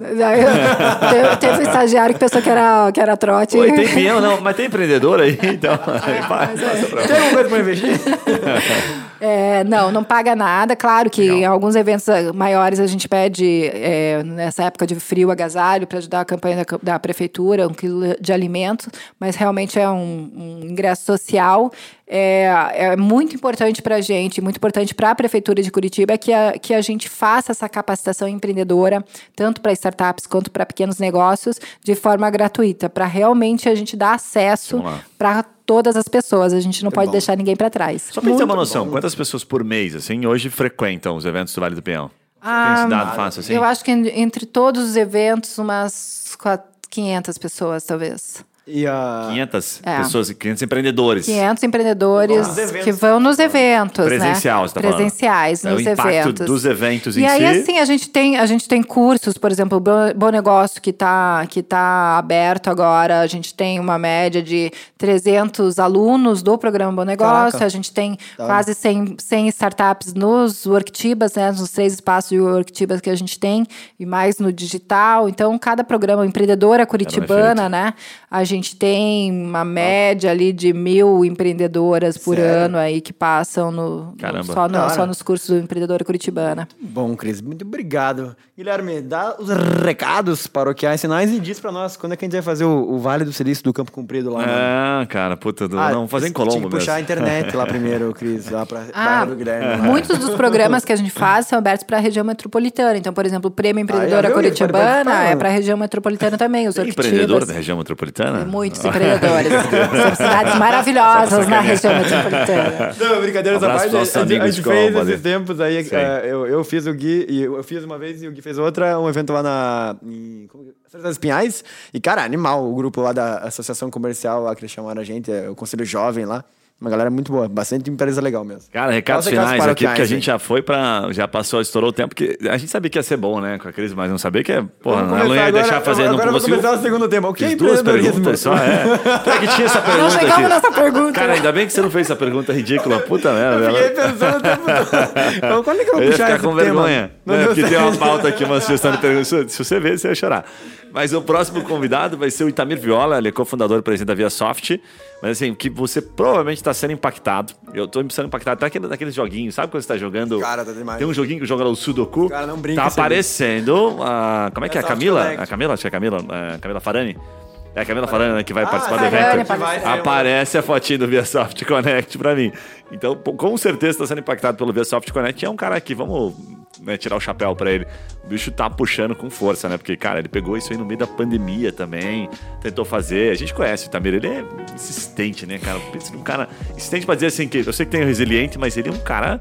é, teve um estagiário que pensou que era, que era trote. Oi, tem pinhão, não, mas tem empreendedor aí, então. É, tem alguma coisa pra investir? É, não, não paga nada. Claro que Legal. em alguns eventos maiores a gente pede, é, nessa época de frio, agasalho para ajudar a campanha da, da, prefeitura, um quilo de alimento, mas realmente é um, um ingresso social. É, é muito importante para a gente, muito importante para a prefeitura de Curitiba que a, que a gente faça essa capacitação empreendedora, tanto para startups quanto para pequenos negócios, de forma gratuita, para realmente a gente dar acesso para todas as pessoas. A gente não pode bom. deixar ninguém para trás. Só para ter uma noção, bom. quantas pessoas por mês, assim, hoje frequentam os eventos do Vale do Peão? Ah, Tem esse dado fácil, assim? Eu acho que entre todos os eventos, umas 500 pessoas, talvez. E a... 500 é. pessoas, 500 empreendedores. 500 empreendedores que vão nos eventos, Presencial, né? você tá Presenciais, falando. nos é o impacto eventos. dos eventos e em aí, si. assim, a gente tem, a gente tem cursos, por exemplo, o Bom Negócio que está que tá aberto agora, a gente tem uma média de 300 alunos do programa Bom Negócio, Caraca. a gente tem tá. quase 100, 100 startups nos Worktibas, né, nos três espaços de Worktibas que a gente tem, e mais no digital. Então, cada programa, empreendedora curitibana, né, a gente tem uma média ali de mil empreendedoras por Sério? ano aí que passam no, no só, no, só nos cursos do Empreendedora Curitibana. Bom, Cris, muito obrigado. Guilherme, dá os recados paroquiais sinais e diz para nós quando é que a gente vai fazer o, o, Vale do Silício do Campo Comprido lá. Ah, cara, puta, do, ah, não, fazer em Colombo mesmo. puxar a internet lá primeiro, Cris, lá para ah, do Guilherme. Lá. Muitos dos programas que a gente faz são abertos para a região metropolitana. Então, por exemplo, o Prêmio Empreendedora ah, Curitibana é para a região metropolitana também. Os empreendedor da região metropolitana? Muitos empreendedores. São cidades maravilhosas na região metropolitana. Não, brincadeiras à parte. A, a gente fez esses tempos aí. Uh, eu, eu fiz o Gui, e eu fiz uma vez e o Gui fez outra, um evento lá na. Em, como, das Pinhais. E, cara, animal, o grupo lá da Associação Comercial lá que eles chamaram a gente, é o Conselho Jovem lá. Uma galera muito boa, bastante empresa legal mesmo. Cara, recados Nossa, finais aqui, porque a gente já foi pra. Já passou, estourou o tempo, que a gente sabia que ia ser bom, né, com a crise, mas não sabia que é. Porra, Vamos ela não ia começar deixar agora- fazer no Agora vou possível. começar o segundo tema. O que é duas perguntas só, é. Pior que tinha essa pergunta chegamos aqui. nessa pergunta. Cara, ainda bem que você não fez essa pergunta ridícula. Puta merda. Eu fiquei ela- pensando o tempo todo. Então, quando é que eu vou Eu puxar ficar com tema? vergonha. Não né? Porque tem uma pauta aqui, uma sugestão de pergunta. Se se você ver, você vai chorar. Mas o próximo convidado vai ser o Itamir Viola, ele é cofundador e presidente da Via Soft. Mas assim, que você provavelmente está sendo impactado. Eu estou sendo impactado até aquele, daqueles joguinhos. Sabe quando você está jogando? Cara, tá demais. Tem um joguinho que joga o Sudoku. Cara, não brinca Tá aparecendo a. Como é que é? A Soft Camila? A Camila? Acho que é a Camila. A Camila Farani? É a Camila Farani né, que vai Ah, participar do evento. Aparece a fotinho do ViaSoft Connect pra mim. Então, com certeza está sendo impactado pelo ViaSoft Connect. E é um cara aqui, vamos né, tirar o chapéu pra ele. O bicho tá puxando com força, né? Porque, cara, ele pegou isso aí no meio da pandemia também, tentou fazer. A gente conhece o Tamir, ele é insistente, né, cara? Pensa num cara insistente pra dizer assim, que eu sei que tem o resiliente, mas ele é um cara.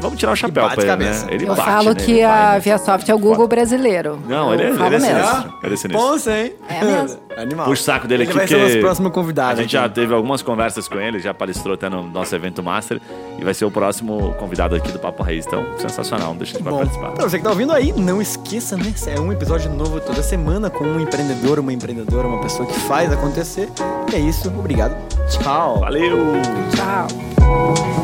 Vamos tirar o chapéu bate pra ele, cabeça. né? Ele Eu bate, falo né? que Ele vai, a? ViaSoft é o Google brasileiro. Não, ele é- ele é mesmo. sinistro. Ele é sinistro. Bom, sim. É mesmo. Animal. Puxa o saco dele Ele aqui, vai ser porque o nosso próximo convidado. A gente já aqui. teve algumas conversas com ele, já palestrou até no nosso evento Master e vai ser o próximo convidado aqui do Papo Raiz. Então, sensacional, não deixa de Bom, participar. pra você que tá ouvindo aí, não esqueça, né? É um episódio novo toda semana com um empreendedor, uma empreendedora, uma pessoa que faz acontecer. E é isso, obrigado. Tchau. Valeu! Tchau.